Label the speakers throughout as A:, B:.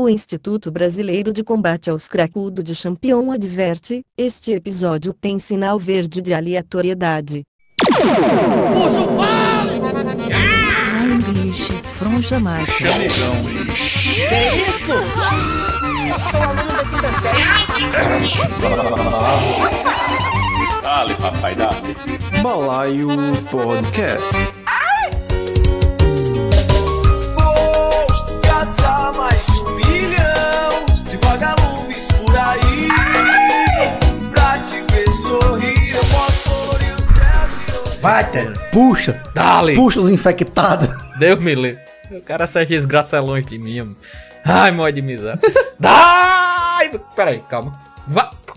A: O Instituto Brasileiro de Combate aos Cracudo de Champion adverte: este episódio tem sinal verde de aleatoriedade.
B: Puxa o vale!
A: English fronja mais.
B: Chamegão. Que isso? Sou aluno da quinta série. Dale, papai, dale.
C: Balaio Podcast.
D: Vai, Ted. Puxa.
E: Dale.
D: Puxa os infectados.
E: Deus me livre. O cara sai desgraça longe de mim. mano. Ai, mó de miséria. Dai! Peraí, calma.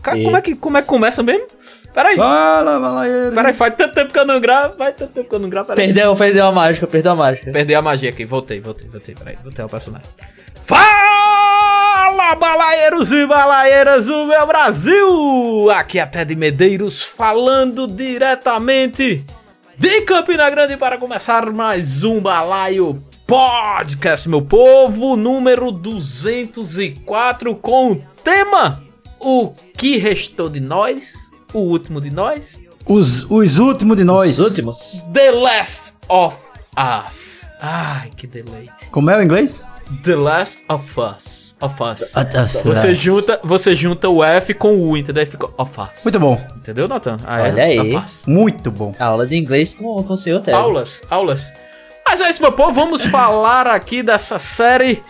E: Como, é que, como é que começa mesmo? Peraí.
D: Fala, balaieiro.
E: Peraí, faz tanto tempo que eu não gravo. Faz tanto tempo que eu não gravo. Peraí.
F: Perdeu, perdeu a mágica, perdeu a mágica.
E: Perdi a magia aqui. Voltei, voltei, voltei. Peraí, voltei ao personagem. Fala, balaeiros e balaeiras do meu Brasil! Aqui é Ted Medeiros falando diretamente de Campina Grande para começar mais um Balaio Podcast, meu povo, número 204 com o tema O que restou de nós? O último de nós?
D: Os, os últimos de nós.
F: Os últimos.
E: The Last of Us. Ai, que deleite.
D: Como é o inglês?
E: The Last of Us. Of Us.
D: Ah, tá.
E: Você junta, você junta o F com o U, entendeu? Aí fica of Us.
D: Muito bom.
E: Entendeu, Nathan? Ah,
F: Olha aí.
E: Of Us.
D: Muito bom.
F: Aula de inglês com, com o senhor Ted.
E: Aulas, aulas. Mas é isso, meu povo. Vamos falar aqui dessa série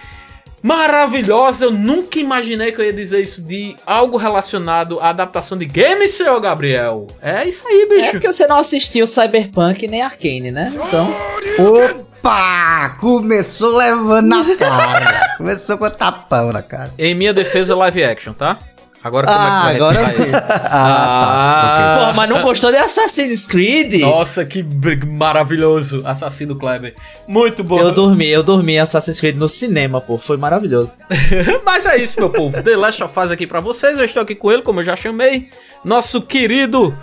E: maravilhosa. Eu nunca imaginei que eu ia dizer isso de algo relacionado à adaptação de games, senhor Gabriel. É isso aí,
F: É
E: bicho.
F: porque você não assistiu Cyberpunk nem Arcane, né? Então,
D: Opa! Começou levando na cara. Começou com tapão na cara.
E: Em minha defesa, live action, tá? Agora como
F: Ah,
E: é que tu
F: agora
E: retrai
F: sim.
E: isso? Ah,
F: porra, mas não gostou de Assassin's Creed?
E: Nossa, que maravilhoso. Assassino Kleber. Muito bom.
F: Eu dormi, eu dormi Assassin's Creed no cinema, pô. Foi maravilhoso.
E: Mas é isso, meu povo. The Last of Us aqui pra vocês. Eu estou aqui com ele, como eu já chamei. Nosso querido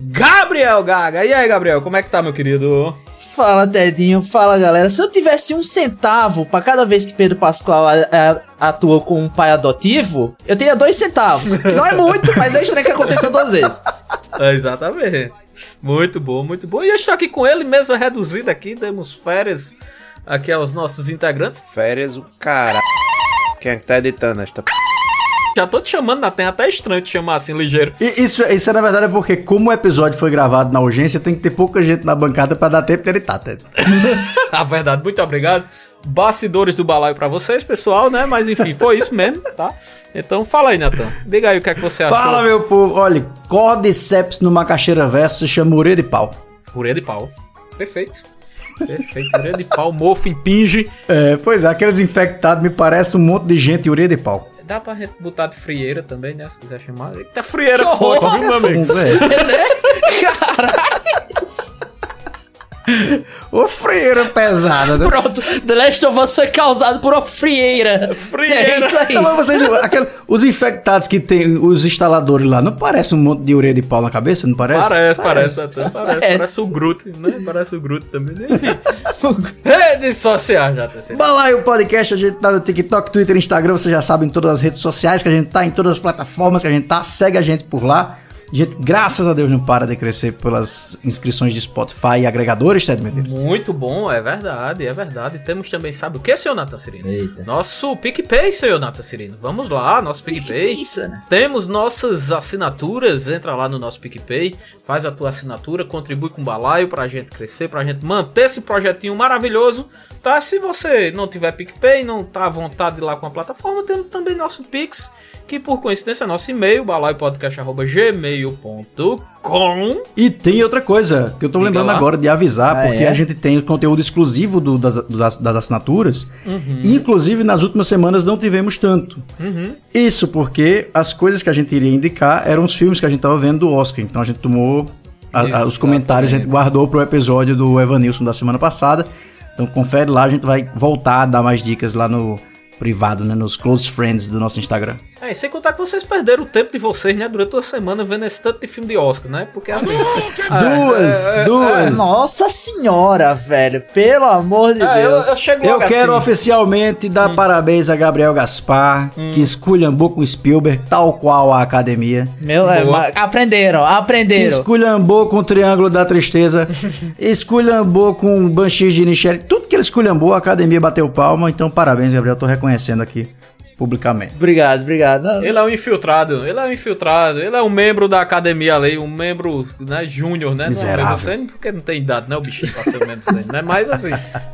E: Gabriel Gaga. E aí, Gabriel, como é que tá, meu querido?
F: Fala, Tedinho. Fala, galera. Se eu tivesse um centavo pra cada vez que Pedro Pascoal atua com um pai adotivo, eu teria dois centavos. Que não é muito, mas é estranho que aconteceu duas vezes.
E: É, exatamente. Muito bom, muito bom. E eu estou aqui com ele, mesa reduzida aqui. Demos férias aqui aos nossos integrantes.
G: Férias o cara. Quem é que tá editando esta p...
E: Já tô te chamando na terra, até estranho te chamar assim, ligeiro.
D: E isso, isso é na verdade é porque, como o episódio foi gravado na urgência, tem que ter pouca gente na bancada pra dar tempo de editar, Ted.
E: A verdade, muito obrigado. Bastidores do balaio pra vocês, pessoal, né? Mas enfim, foi isso mesmo, tá? Então fala aí, Natan. Diga aí o que é que você achou.
D: Fala, meu povo. Olha, Cordyceps no Macaxeira Verso se chama Ureia de Pau.
E: Purê de pau. Perfeito. Perfeito. Purê de pau, mofo, impinge.
D: É, pois é, aqueles infectados me parece um monte de gente Ureia de Pau.
E: Dá pra gente botar de frieira também, né? Se quiser chamar. Eita, frieira
F: Que
E: forte,
F: horror!
E: viu, meu amigo?
D: Ô freira pesada, né?
F: Pronto, The Last of Us foi causado por uma frieira.
E: Frieira.
F: É isso aí.
D: Não, mas vocês, aquela- os infectados que tem os instaladores lá, não parece um monte de ureia de pau na cabeça? Não parece?
E: Parece, parece, até parece.
F: Parece.
E: Parece o Groot, né? Parece o Groot também. né? Enfim. Redes sociais já, tá sendo.
D: Balaio Podcast, a gente tá no TikTok, Twitter, Instagram, vocês já sabem, em todas as redes sociais que a gente tá, em todas as plataformas que a gente tá, segue a gente por lá. Gente, graças a Deus, não para de crescer pelas inscrições de Spotify e agregadores, Ted Medeiros.
E: Muito bom, é verdade, é verdade. Temos também, sabe o que, senhor Natan Cirino?
F: Eita.
E: Nosso PicPay, senhor Natan Cirino. Vamos lá, nosso PicPay.
F: Isso, né?
E: Temos nossas assinaturas, entra lá no nosso PicPay, faz a tua assinatura, contribui com o balaio pra gente crescer, pra gente manter esse projetinho maravilhoso, tá? Se você não tiver PicPay, não tá à vontade de ir lá com a plataforma, temos também nosso Pix, que por coincidência é nosso e-mail, balaiopodcast.gmail.com
D: E tem outra coisa que eu tô
E: Diga
D: lembrando
E: lá.
D: agora de avisar,
F: Ah,
D: porque
F: é?
D: a gente tem o conteúdo exclusivo do- das, das, das assinaturas.
E: Uhum.
D: Inclusive, nas últimas semanas não tivemos tanto.
E: Uhum.
D: Isso porque as coisas que a gente iria indicar eram os filmes que a gente tava vendo do Oscar. Então a gente tomou a- a- os comentários, a gente guardou pro episódio do Evanilson da semana passada. Então confere lá, a gente vai voltar a dar mais dicas lá no privado, né? Nos close friends do nosso Instagram.
E: É, e sem contar que vocês perderam o tempo de vocês, né? Durante toda a semana vendo esse tanto de filme de Oscar, né? Porque assim.
D: Duas,
E: é, é,
D: duas.
F: Nossa senhora, velho. Pelo amor de
E: É, eu,
F: Deus.
E: eu chego
D: Eu quero
E: assim.
D: oficialmente dar parabéns a Gabriel Gaspar, que esculhambou com Spielberg, tal qual a academia.
F: Meu, é, aprenderam, aprenderam.
D: Esculhambou com o Triângulo da Tristeza, esculhambou com o Banshees de Nichelle. Tudo que ele esculhambou, a academia bateu palma. Então, parabéns, Gabriel. Tô reconhecendo aqui publicamente.
F: Obrigado, obrigado. Não,
E: Ele é um infiltrado, ele é um infiltrado, ele é um membro da academia ali, um membro, né, júnior, né?
D: Miserável.
E: Não, sênior, porque não tem idade, né, o bichinho pra ser membro sênior, né? Mas assim,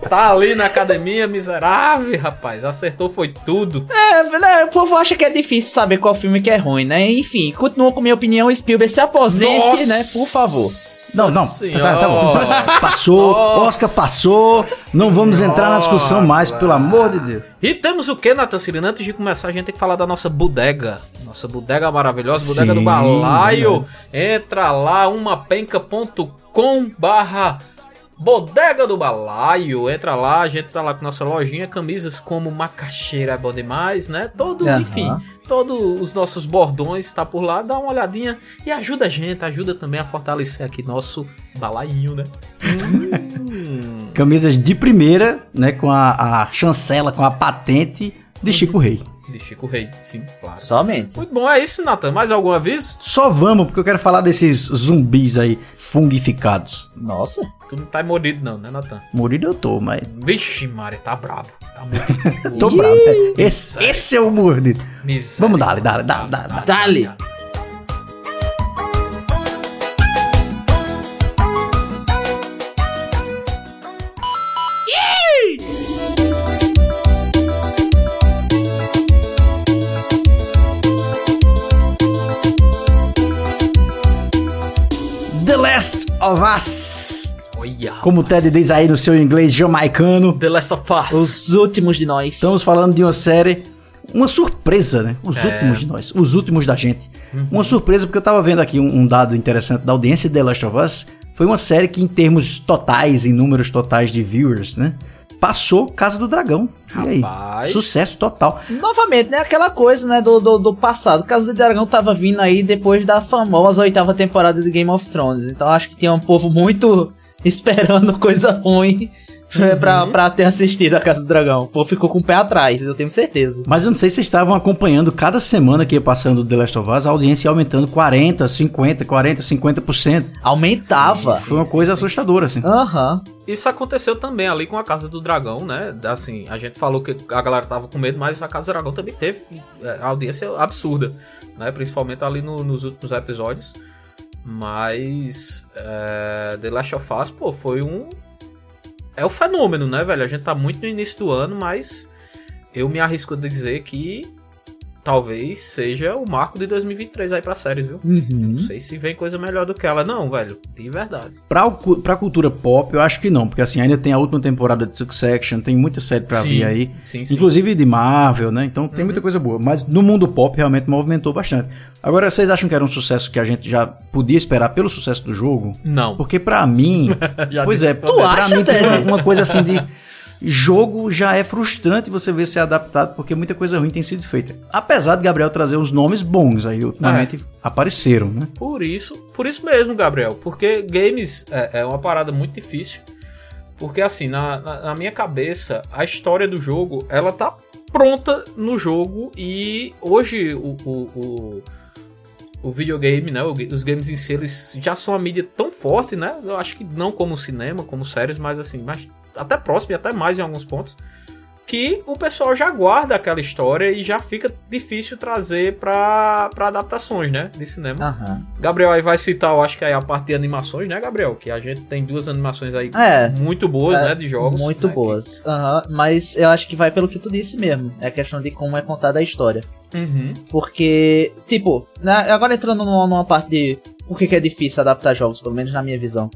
E: tá ali na academia, miserável, rapaz, acertou foi tudo.
F: É, né, o povo acha que é difícil saber qual filme que é ruim, né? Enfim, continuo com minha opinião, Spielberg se aposente, né? Por favor.
D: Não, não.
E: Senhora.
D: Tá, tá bom. Passou,
E: Nossa
D: Oscar passou. Não vamos entrar na discussão mais, pelo amor de Deus.
E: E temos o que, Natan Cirino? Antes de começar, a gente tem que falar da nossa bodega. Nossa bodega maravilhosa, bodega do
D: Sim,
E: balaio. Entra lá, umapenca.com barra bodega do balaio. Entra lá, a gente tá lá com nossa lojinha. Camisas como macaxeira é bom demais, né? Todo,
F: Aham.
E: enfim, todos os nossos bordões tá por lá. Dá uma olhadinha e ajuda a gente, ajuda também a fortalecer aqui nosso balainho, né? Hum.
D: Camisas de primeira, né? Com a, a chancela, com a patente de Chico Rei.
E: De Chico Rei, sim, claro.
F: Somente.
E: Muito bom, é isso, Nathan. Mais algum aviso?
D: Só vamos, porque eu quero falar desses zumbis aí, fungificados.
F: Nossa.
E: Tu não tá morido não, né, Nathan?
D: Morido eu tô, mas.
E: Vixe, Maria, tá brabo. Tá.
D: Tô bravo. né? Esse, esse é o mordido. Vamos dar, dá, dá, dá, dá.
F: Dale.
D: The Last of Us.
E: Olha.
D: Como o Ted diz aí no seu inglês jamaicano.
E: The Last of Us.
F: Os últimos de nós.
D: Estamos falando de uma série, uma surpresa, né? Os
E: É.
D: últimos de nós, os últimos da gente. Uma surpresa porque eu tava vendo aqui um, um dado interessante da audiência de The Last of Us. Foi uma série que, em termos totais, em números totais de viewers, né? Passou Casa do Dragão. E aí?
E: Rapaz.
D: Sucesso total.
F: Novamente, né? Aquela coisa, né? Do, do, do passado. Casa do Dragão tava vindo aí depois da famosa oitava temporada de Game of Thrones. Então acho que tinha um povo muito esperando coisa ruim né, pra, pra ter assistido a Casa do Dragão. O povo ficou com o pé atrás, eu tenho certeza.
D: Mas eu não sei se vocês estavam acompanhando cada semana que ia passando The Last of Us, a audiência ia aumentando 40, 50, 40, 50%.
F: Aumentava.
D: Foi uma coisa assustadora, assim.
F: Aham.
E: Isso aconteceu também ali com a Casa do Dragão, né? Assim, a gente falou que a galera tava com medo, mas a Casa do Dragão também teve é, audiência absurda, né? Principalmente ali no- nos últimos episódios. Mas é, The Last of Us, pô, foi um. É o fenômeno, né, velho? A gente tá muito no início do ano, mas eu me arrisco a dizer que talvez seja o marco de 2023 aí pra série, viu?
F: Uhum.
E: Não sei se vem coisa melhor do que ela, não, velho. De verdade.
D: Pra, o pra cultura pop, eu acho que não, porque assim, ainda tem a última temporada de Succession, tem muita série pra
E: Sim,
D: vir aí.
E: sim, sim.
D: Inclusive de Marvel, né? Então tem muita coisa boa. Mas no mundo pop realmente movimentou bastante. Agora, vocês acham que era um sucesso que a gente já podia esperar pelo sucesso do jogo?
E: Não.
D: Porque pra mim. Pois é,
E: pra
D: pra
F: acha,
D: mim tem
F: Ted?
D: uma, uma coisa assim de. Jogo já é frustrante você ver ser adaptado, porque muita coisa ruim tem sido feita. Apesar de Gabriel trazer uns nomes bons aí, ultimamente apareceram, né?
E: Por isso, por isso mesmo, Gabriel. Porque games é, é uma parada muito difícil. Porque assim, na, na, na minha cabeça, a história do jogo, ela tá pronta no jogo. E hoje o, o, o, o videogame, né? os games em si, eles já são uma mídia tão forte, né? Eu acho que não como cinema, como séries, mas assim, mas até próximo e até mais em alguns pontos. Que o pessoal já guarda aquela história e já fica difícil trazer pra, pra adaptações, né? De cinema.
F: Aham.
E: Gabriel aí vai citar, eu acho que aí a parte de animações, né, Gabriel? Que a gente tem duas animações aí
F: É.
E: muito boas,
F: É,
E: né, de jogos.
F: Muito
E: né,
F: boas. Aham. Mas eu acho que vai pelo que tu disse mesmo. É a questão de como é contada a história.
E: que- Uhum.
F: Porque, tipo, né, agora entrando numa, numa parte de por que, que é difícil adaptar jogos, pelo menos na minha visão.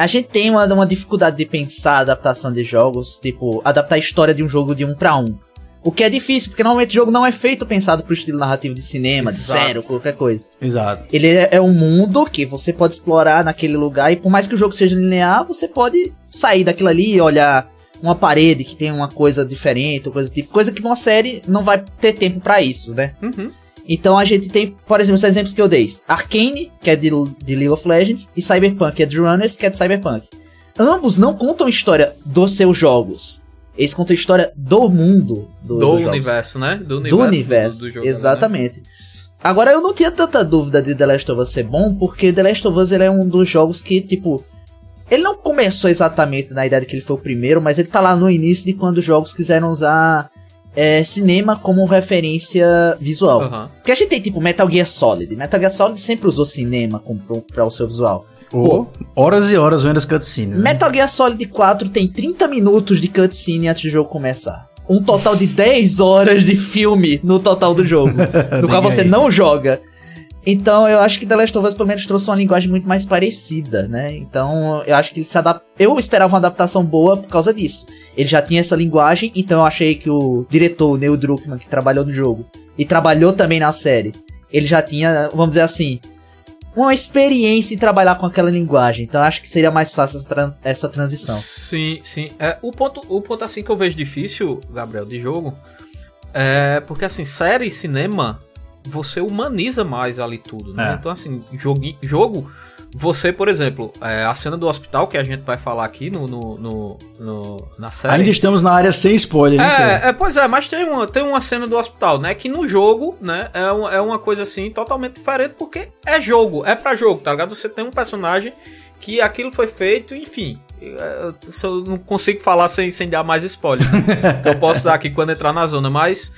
F: A gente tem uma, uma dificuldade de pensar a adaptação de jogos, tipo, adaptar a história de um jogo de um pra um. O que é difícil, porque normalmente o jogo não é feito pensado pro estilo narrativo de cinema, de
E: Exato.
F: zero, qualquer coisa.
D: Exato.
F: Ele é, é um mundo que você pode explorar naquele lugar, e por mais que o jogo seja linear, você pode sair daquilo ali e olhar uma parede que tem uma coisa diferente, ou coisa do tipo, coisa que numa série não vai ter tempo pra isso, né?
E: Uhum.
F: Então a gente tem, por exemplo, os exemplos que eu dei: Arcane, que é de, de League of Legends, e Cyberpunk, que é de Runners, que é de Cyberpunk. Ambos não contam história dos seus jogos. Eles contam história do mundo do,
E: Do
F: dos jogos.
E: universo, né? Do
F: Do universo,
E: do né?
F: exatamente. Agora, eu não tinha tanta dúvida de The Last of Us ser bom, porque The Last of Us ele é um dos jogos que, tipo. Ele não começou exatamente na ideia de que ele foi o primeiro, mas ele tá lá no início de quando os jogos quiseram usar é, cinema como referência visual.
E: Aham.
F: Porque a gente tem, tipo, Metal Gear Solid. Metal Gear Solid sempre usou cinema como, pro- pra o seu visual.
D: Ou horas e horas vendo as cutscenes. né?
F: Metal Gear Solid 4 tem 30 minutos de cutscene antes do jogo começar. Um total de 10 horas de filme no total do jogo. no qual você
D: aí.
F: não joga. Então eu acho que The Last of Us pelo menos trouxe uma linguagem muito mais parecida, né? Então eu acho que ele se adapta. Eu esperava uma adaptação boa por causa disso. Ele já tinha essa linguagem, então eu achei que o diretor, o Neil Druckmann, que trabalhou no jogo e trabalhou também na série, ele já tinha, vamos dizer assim, uma experiência em trabalhar com aquela linguagem. Então acho que seria mais fácil essa, trans- essa transição.
E: Sim, sim. É, o, ponto, o ponto assim que eu vejo difícil, Gabriel, de jogo, é porque assim, série e cinema, você humaniza mais ali tudo, né?
D: É.
E: Então assim, jogo, jogo, você, por exemplo, é, a cena do hospital, que a gente vai falar aqui no, no, no- no- na série...
D: Ainda estamos na área sem spoiler, né?
E: É, é, pois é, mas tem uma, tem uma cena do hospital, né? Que no jogo, né, é, um- é uma coisa assim totalmente diferente, porque é jogo, é pra jogo, tá ligado? Você tem um personagem que aquilo foi feito, enfim. é, se Eu não consigo falar sem, sem dar mais spoiler. né? eu posso dar aqui quando entrar na zona, mas.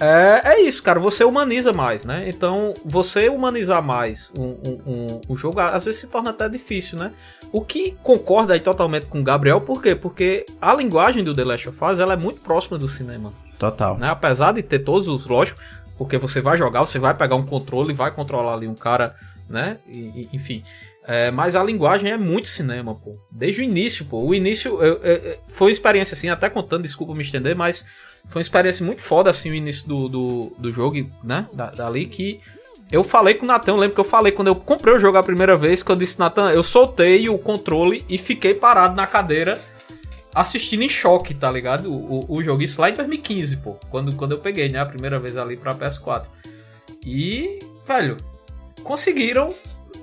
E: É, é isso, cara. Você humaniza mais, né? Então, você humanizar mais um, um, um- um jogo, às vezes se torna até difícil, né? O que concorda aí totalmente com o Gabriel, por quê? Porque a linguagem do The Last of Us ela é muito próxima do cinema,
D: Total.
E: né? Apesar de ter todos os, lógico, porque você vai jogar, você vai pegar um controle e vai controlar ali um cara, né? E- e- enfim. É, mas a linguagem é muito cinema, pô. Desde o início, pô. O início eu- eu- foi uma experiência assim, até contando, desculpa me estender, mas foi uma experiência muito foda, assim, o início do, do, do jogo, né? Da, dali que. Eu falei com o Natan, lembro que eu falei quando eu comprei o jogo a primeira vez, que eu disse, Natan, eu soltei o controle e fiquei parado na cadeira assistindo em choque, tá ligado? O, o, o jogo, isso lá em 2015, pô. Quando, quando eu peguei, né? A primeira vez ali pra PS4. E, velho, conseguiram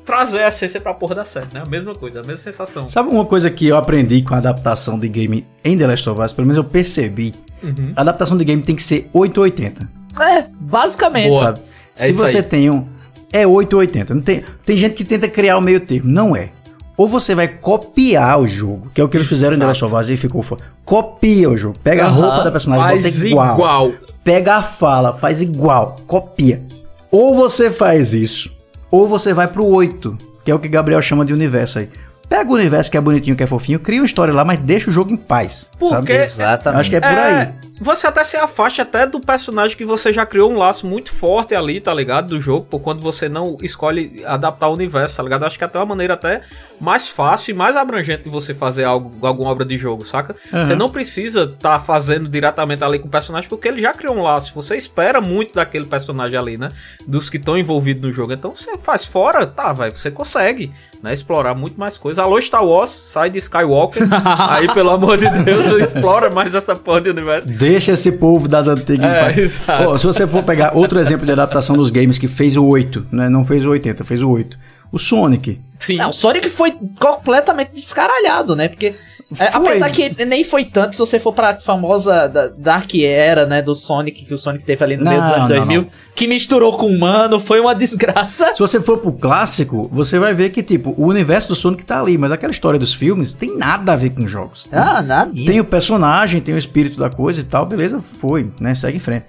E: trazer a essência pra porra da série, né? A mesma coisa, a mesma sensação.
D: Sabe uma coisa que eu aprendi com a adaptação de game em The Last of Us? Pelo menos eu percebi.
E: Uhum.
D: A adaptação de game tem que ser 880.
F: É, basicamente.
E: Boa.
D: Sabe?
E: É
D: Se você
E: aí.
D: tem um. É 880. Não tem, tem gente que tenta criar o meio termo. Não é. Ou você vai copiar o jogo, que é o que eles fizeram em The Last of Us e ficou foda. Copia o jogo. Pega a
F: Aham.
D: roupa da personagem,
E: Faz
D: bota igual.
E: igual.
D: Pega a fala, faz igual. Copia. Ou você faz isso, ou você vai pro 8, que é o que Gabriel chama de universo aí. Pega o universo que é bonitinho, que é fofinho, cria uma história lá, mas deixa o jogo em paz.
E: Porque-
D: sabe?
F: Exatamente.
D: Eu acho que é por aí.
E: Você até se afasta até do personagem que você já criou um laço muito forte ali, tá ligado? Do jogo, por quando você não escolhe adaptar o universo, tá ligado? Eu acho que até uma maneira até mais fácil e mais abrangente de você fazer algo, alguma obra de jogo, saca? Você não precisa tá fazendo diretamente ali com o personagem, porque ele já criou um laço. Você espera muito daquele personagem ali, né? Dos que estão envolvidos no jogo. Então você faz fora, tá, vai, você consegue, né? Explorar muito mais coisa. Alô, Star Wars, sai de Skywalker. aí, pelo amor de Deus, explora mais essa porra de universo.
D: Deixa esse povo das antigas
E: É, exato.
D: Ó, se você for pegar outro exemplo de adaptação dos games que fez o 8, né? Não fez o 80, fez o 8. O Sonic.
E: Sim.
F: Não, o Sonic foi completamente descaralhado, né? Porque, é, apesar que nem foi tanto, se você for pra famosa da- Dark Era, né, do Sonic, que o Sonic teve ali no meio dos
D: Não,
F: anos
D: não,
F: 2000,
D: não.
F: que misturou com humano, foi uma desgraça.
D: Se você for pro clássico, você vai ver que, tipo, o universo do Sonic tá ali, mas aquela história dos filmes tem nada a ver com jogos.
F: Ah, nadinha.
D: Tem o personagem, tem o espírito da coisa e tal, beleza, foi, né? Segue em frente.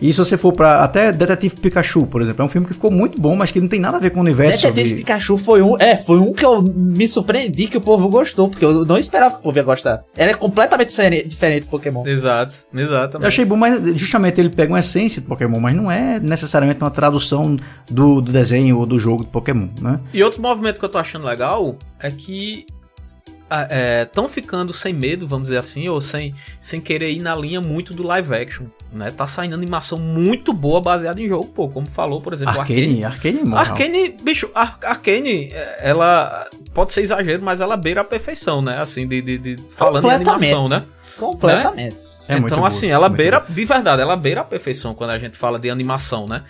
D: E se você for pra. Até Detetive Pikachu, por exemplo, é um filme que ficou muito bom, mas que não tem nada a ver com o universo.
F: Detetive
D: de-
F: Pikachu foi um. É, foi um que eu me surpreendi que o povo gostou, porque eu não esperava que o povo ia gostar. Ele é completamente diferente do Pokémon.
E: Exato, exatamente.
D: Eu achei bom, mas justamente ele pega uma essência de Pokémon, mas não é necessariamente uma tradução do, do desenho ou do jogo de Pokémon, né?
E: E outro movimento que eu tô achando legal é que estão ficando sem medo, vamos dizer assim, ou sem, sem querer ir na linha muito do live action, né? Tá saindo animação muito boa baseada em jogo, pô, como falou, por exemplo,
D: Arcane, Arcane é moral.
E: Arcane, bicho, Ar Arcane, é, ela pode ser exagero, mas ela beira a perfeição, né? Assim, de, de, de- falando em animação, né?
F: Completamente.
D: É muito
E: então,
D: boa,
E: assim, ela
D: muito
E: beira, de verdade, ela beira a perfeição quando a gente fala de animação, né?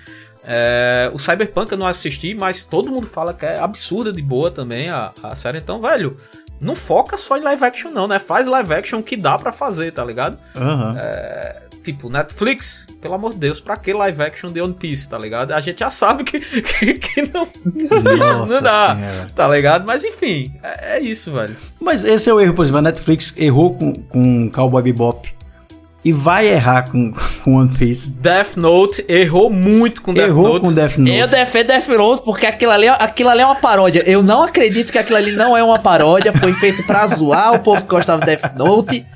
E: É, o Cyberpunk eu não assisti, mas todo mundo fala que é absurda de boa também a, a série. Então, velho, não foca só em live action, não, né? Faz live action que dá pra fazer, tá ligado?
D: Aham.
E: Tipo, Netflix, pelo amor de Deus, pra que live action de One Piece, tá ligado? A gente já sabe que, que, que não,
D: Nossa
E: não dá,
D: Senhora.
E: tá ligado? Mas enfim, é, é isso, velho.
D: Mas esse é o erro, por exemplo, a Netflix errou com, com Cowboy Bebop e vai errar com, com One Piece.
E: Death Note errou muito com Death
D: errou
E: Note.
D: com Death Note.
F: Eu defendo Death Note porque aquilo ali, aquilo ali é uma paródia. Eu não acredito que aquilo ali não é uma paródia. Foi feito pra zoar o povo que gostava de Death Note.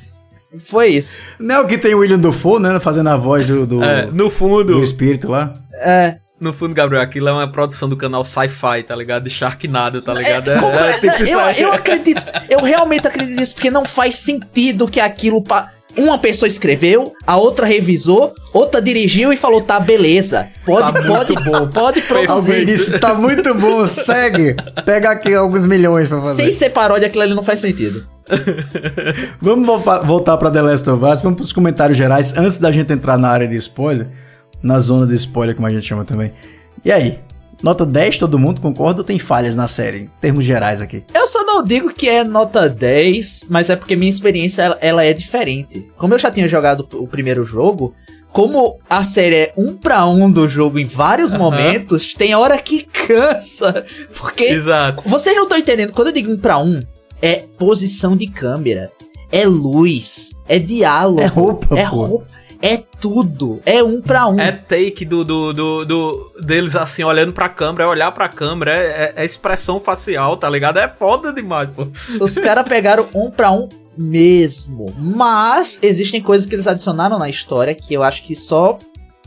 F: Foi isso.
D: Não é o que tem o William Dafoe, né? Fazendo a voz do, do,
E: É, no fundo,
D: do espírito lá.
F: É.
E: no fundo, Gabriel, aquilo é uma produção do canal Sci-Fi, tá ligado? De Sharknado, tá ligado? É,
F: Compre-
E: é, tipo,
F: eu, eu acredito, eu realmente acredito nisso, porque não faz sentido que aquilo. pa- Uma pessoa escreveu, a outra revisou, outra dirigiu e falou: tá, beleza. Pode,
E: Tá
F: pode,
E: muito bom.
F: pode
D: Alguém
F: produzir.
D: disse, tá muito bom, segue. Pega aqui alguns milhões pra fazer.
F: Sem ser paródia, aquilo ali não faz sentido.
D: Vamos voltar, pra The Last of Us, vamos pros comentários gerais, antes da gente entrar na área de spoiler, na zona de spoiler, como a gente chama também. E aí? Nota 10, todo mundo concorda ou tem falhas na série, em termos gerais aqui?
F: Eu só não digo que é nota 10, mas é porque minha experiência ela, ela é diferente. Como eu já tinha jogado o primeiro jogo, como a série é um pra um do jogo em vários momentos, tem hora que cansa. Porque
E: Exato.
F: vocês não estão entendendo, quando eu digo um pra um, é posição de câmera, é luz, é diálogo,
D: É roupa,
F: é
D: pô.
F: roupa, é tudo, é um pra um.
E: É take do, do, do, do- deles assim, olhando pra câmera, é olhar pra câmera, é, é- é expressão facial, tá ligado? É foda demais, pô.
F: Os caras pegaram um pra um mesmo. Mas existem coisas que eles adicionaram na história que eu acho que só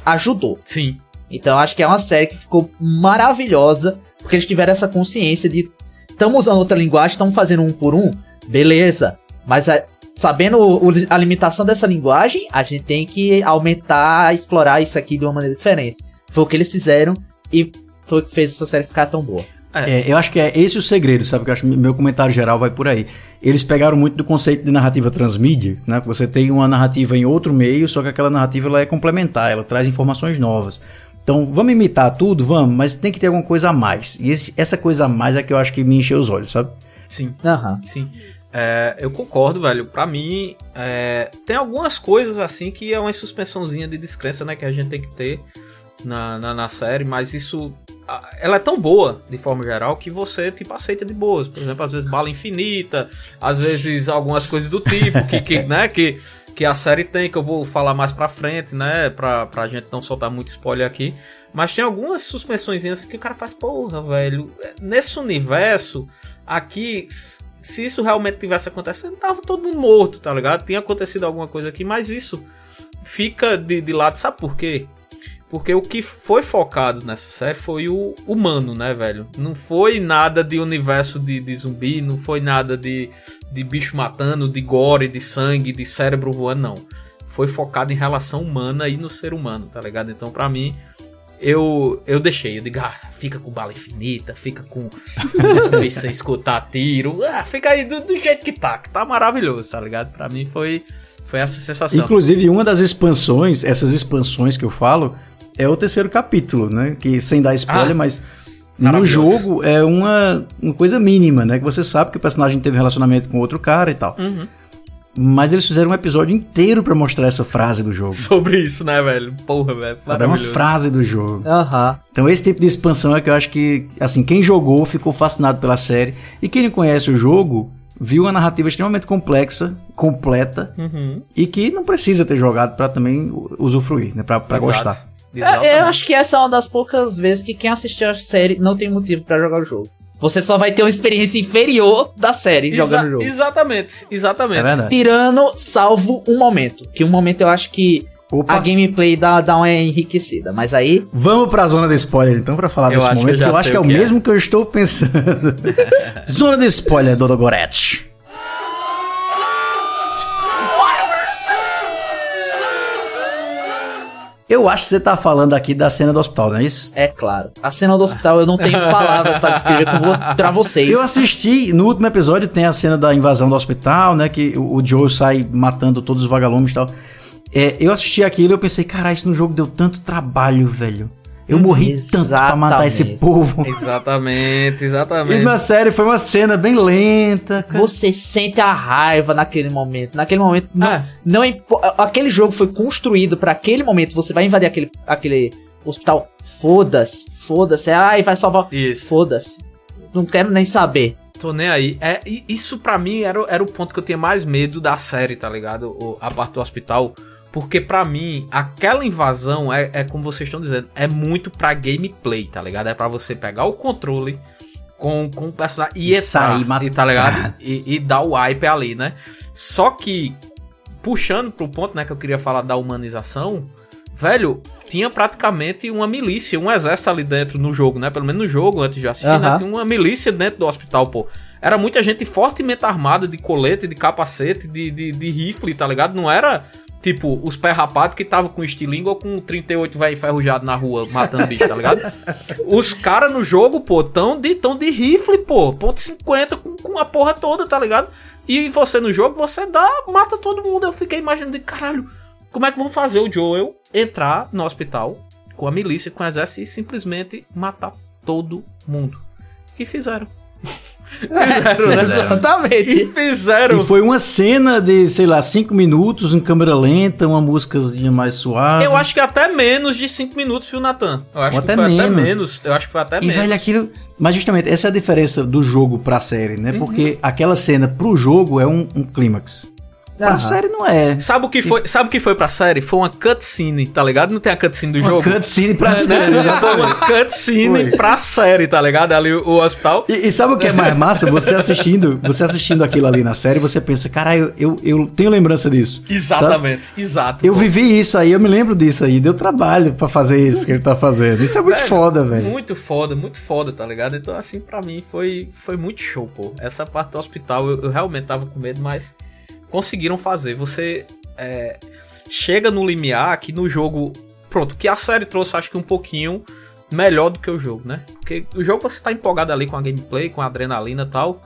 F: ajudou.
E: Sim.
F: Então eu acho que é uma série que ficou maravilhosa, porque eles tiveram essa consciência de estamos usando outra linguagem, estamos fazendo um por um, beleza. Mas a- sabendo o- a limitação dessa linguagem, a gente tem que aumentar, explorar isso aqui de uma maneira diferente. Foi o que eles fizeram e foi o que fez essa série ficar tão boa.
D: É, eu acho que é esse o segredo, sabe? Que eu acho que meu comentário geral vai por aí. Eles pegaram muito do conceito de narrativa transmídia, né? Que Você tem uma narrativa em outro meio, só que aquela narrativa ela é complementar, ela traz informações novas. Então, vamos imitar tudo? Vamos, mas tem que ter alguma coisa a mais. E esse- essa coisa a mais é que eu acho que me encheu os olhos, sabe?
E: Sim.
F: Aham.
E: Sim. É, eu concordo, velho. Pra mim, é, tem algumas coisas assim que é uma suspensãozinha de descrença, né? Que a gente tem que ter na, na, na série, mas isso. Ela é tão boa, de forma geral, que você, tipo, aceita de boas. Por exemplo, às vezes bala infinita, às vezes algumas coisas do tipo, que, que, né, que, que a série tem, que eu vou falar mais pra frente, né? Pra, pra gente não soltar muito spoiler aqui. Mas tem algumas suspensões que o cara faz, porra, velho. Nesse universo, aqui, se isso realmente tivesse acontecendo, tava todo mundo morto, tá ligado? Tinha acontecido alguma coisa aqui, mas isso fica de, de lado, sabe por quê? Porque o que foi focado nessa série foi o humano, né, velho? Não foi nada de universo de, de zumbi, não foi nada de, de bicho matando, de gore, de sangue, de cérebro voando, não. Foi focado em relação humana e no ser humano, tá ligado? Então, pra mim, eu, eu deixei. Eu digo, ah, fica com bala infinita, fica com. sem escutar tiro. Ah, fica aí do, do jeito que tá, que tá maravilhoso, tá ligado? Pra mim foi, foi essa sensação.
D: Inclusive, uma das expansões, essas expansões que eu falo, é o terceiro capítulo, né? Que sem dar spoiler,
E: Ah,
D: mas no jogo é uma, uma coisa mínima, né? Que você sabe que o personagem teve relacionamento com outro cara e tal.
E: Uhum.
D: Mas eles fizeram um episódio inteiro pra mostrar essa frase do jogo.
E: Sobre isso, né, velho? Porra, velho.
D: É uma frase do jogo.
F: Aham.
D: Então esse tipo de expansão é que eu acho que, assim, quem jogou ficou fascinado pela série. E quem não conhece o jogo, viu uma narrativa extremamente complexa, completa,
E: Uhum.
D: e que não precisa ter jogado pra também usufruir, né? Pra, pra
E: Exato.
D: gostar.
F: É,
E: Exatamente.
F: Eu acho que essa é uma das poucas vezes que quem assistiu a série não tem motivo pra jogar o jogo. Você só vai ter uma experiência inferior da série
E: Exa-
F: jogando o jogo.
E: Exatamente, exatamente.
D: É.
F: Tirando, salvo um momento. Que um momento eu acho que
D: Opa.
F: a gameplay dá, dá uma enriquecida. Mas aí,
D: Vamos pra zona de spoiler então, pra falar
E: Eu
D: desse
E: acho que
D: momento,
E: eu
D: que eu acho que é
E: o que é.
D: mesmo que eu estou pensando. zona de spoiler, Dodo Eu acho que você tá falando aqui da cena do hospital, não é isso?
F: É claro. A cena do hospital eu não tenho palavras pra descrever pra vocês.
D: Eu assisti, no último episódio tem a cena da invasão do hospital, né? Que o, o Joe sai matando todos os vagalumes e tal. É, eu assisti aquilo e eu pensei, cara, isso no jogo deu tanto trabalho, velho. Eu morri tanto pra matar esse
F: Exatamente.
D: povo.
E: Exatamente,
D: E
E: exatamente.
D: na série foi uma cena bem lenta. cara.
F: Você sente a raiva naquele momento. Naquele momento, não,
E: É.
F: não impo- aquele jogo foi construído pra aquele momento. Você vai invadir aquele, aquele hospital. Foda-se, foda-se. Ai, vai salvar. Foda-se. Não quero nem saber.
E: Tô nem aí. É, e isso pra mim era, o- era o ponto que eu tinha mais medo da série, tá ligado? O- a parte do hospital. Porque pra mim, aquela invasão é, é como vocês estão dizendo, é muito pra gameplay, tá ligado? É pra você pegar o controle com, com o personagem e,
D: E sair
E: e, tá ligado? E, e dar o wipe ali, né? Só que, puxando pro ponto, né, que eu queria falar da humanização, velho, tinha praticamente uma milícia, um exército ali dentro no jogo, né? Pelo menos no jogo, antes de assistir, né? Tinha uma milícia dentro do hospital, pô. Era muita gente fortemente armada de colete, de capacete, de, de, de rifle, tá ligado? Não era, tipo, os pé rapados que tava com estilingue ou com 38 vai enferrujado na rua matando bicho, tá ligado? Os caras no jogo, pô, tão de, tão de rifle, pô. Ponto 50 com, com a porra toda, tá ligado? E você no jogo, você dá, mata todo mundo. Eu fiquei imaginando, de caralho, como é que vão fazer o Joel entrar no hospital com a milícia, com o exército e simplesmente matar todo mundo? E fizeram. Fizeram, né? E
F: Exatamente.
E: fizeram.
D: E foi uma cena de, sei lá, cinco minutos em câmera lenta, uma músicazinha mais suave.
E: Eu acho que até menos de 5 minutos, viu, Natan? Eu acho
D: Ou
E: que
D: até
E: foi até
D: menos.
E: menos. Eu acho que foi até
D: E,
E: menos.
D: velho, aquilo. Mas justamente, essa é a diferença do jogo pra série,
E: Uhum.
D: né? Porque aquela cena pro jogo é um, um clímax. Pra série não é.
E: Sabe o que foi? Sabe o que foi pra série? Foi uma cutscene, tá ligado? Não tem a cutscene do
D: Uma
E: jogo?
D: cutscene pra
E: É,
D: série.
E: né? uma cutscene
D: Foi.
E: pra série, tá ligado? Ali o, o hospital.
D: E, e sabe o que é mais massa? Você assistindo, você assistindo aquilo ali na série, você pensa, caralho, eu, eu tenho lembrança disso. sabe?
E: Exatamente, exato.
D: Eu
E: pô.
D: vivi isso aí, eu me lembro disso aí. Deu trabalho pra fazer isso que ele tá fazendo. Isso é muito
E: Velho,
D: foda, velho.
E: Muito foda, muito foda, tá ligado? Então, assim, pra mim foi, foi muito show, pô. Essa parte do hospital eu, eu realmente tava com medo, mas conseguiram fazer. Você é, chega no limiar que no jogo. Pronto, que a série trouxe, acho que um pouquinho melhor do que o jogo, né? Porque o jogo você tá empolgado ali com a gameplay, com a adrenalina e tal.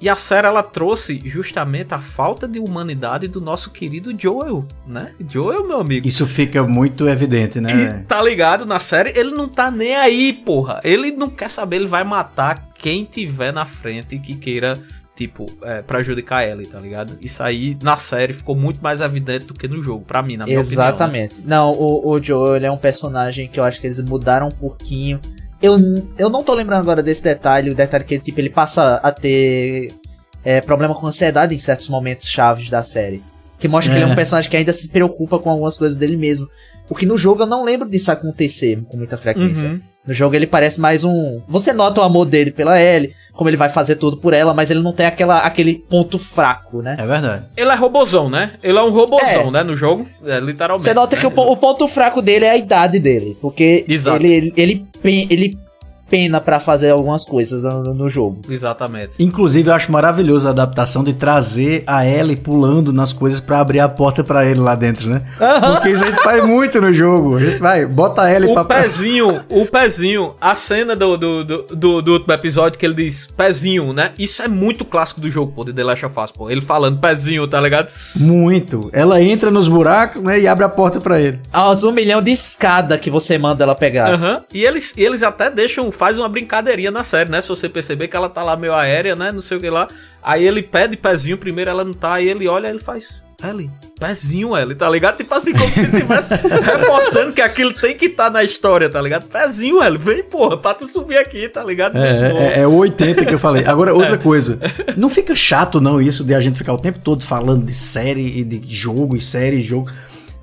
E: E a série ela trouxe justamente a falta de humanidade do nosso querido Joel, né? Joel, meu amigo.
D: Isso fica muito evidente, né?
E: E tá ligado na série, ele não tá nem aí, porra. Ele não quer saber, ele vai matar quem tiver na frente que queira, tipo, é, prejudicar ele, tá ligado? Isso aí na série ficou muito mais evidente do que no jogo, pra mim, na minha opinião. né?
F: Exatamente. Não, o, o Joel ele é um personagem que eu acho que eles mudaram um pouquinho. Eu, eu não tô lembrando agora desse detalhe, o detalhe que ele, tipo, ele passa a ter é, problema com ansiedade em certos momentos chaves da série. Que mostra que ele é um
D: É.
F: personagem que ainda se preocupa com algumas coisas dele mesmo. O que no jogo eu não lembro disso acontecer com muita frequência.
E: Uhum.
F: No jogo ele parece mais um. Você nota o amor dele pela Ellie, como ele vai fazer tudo por ela, mas ele não tem aquela, aquele ponto fraco, né?
D: É verdade.
E: Ele é robozão, né? Ele é um robozão,
F: É.
E: né? No jogo, é, literalmente.
F: Você nota
E: né?
F: que o, o ponto fraco dele é a idade dele. Porque
E: Exato.
F: ele, ele, ele, ele pena pra fazer algumas coisas no, no jogo.
E: Exatamente.
D: Inclusive, eu acho maravilhoso a adaptação de trazer a Ellie pulando nas coisas pra abrir a porta pra ele lá dentro, né? Porque isso a gente faz muito no jogo. A gente vai, bota a Ellie
E: O
D: pra...
E: pezinho, o pezinho, a cena do, do, do, do, do último episódio que ele diz pezinho, né? Isso é muito clássico do jogo, pô, de The Last of Us, pô. Ele falando pezinho, tá ligado?
D: Muito. Ela entra nos buracos, né? E abre a porta pra ele.
F: Aos um milhão de escada que você manda ela pegar.
E: Aham. E eles, e eles até deixam, faz uma brincadeirinha na série, né? Se você perceber que ela tá lá meio aérea, né? Não sei o que lá. Aí ele pede pezinho primeiro, ela não tá. Aí ele olha ele faz. Ellie, pezinho, Ellie, tá ligado? Tipo assim, como se tivesse reforçando que aquilo tem que estar na história, tá ligado? Pezinho, Ellie, vem, porra, pra tu subir aqui, tá ligado?
D: É, é, é o 80 que eu falei. Agora, outra coisa. Não fica chato, não, isso de a gente ficar o tempo todo falando de série e de jogo e série e jogo.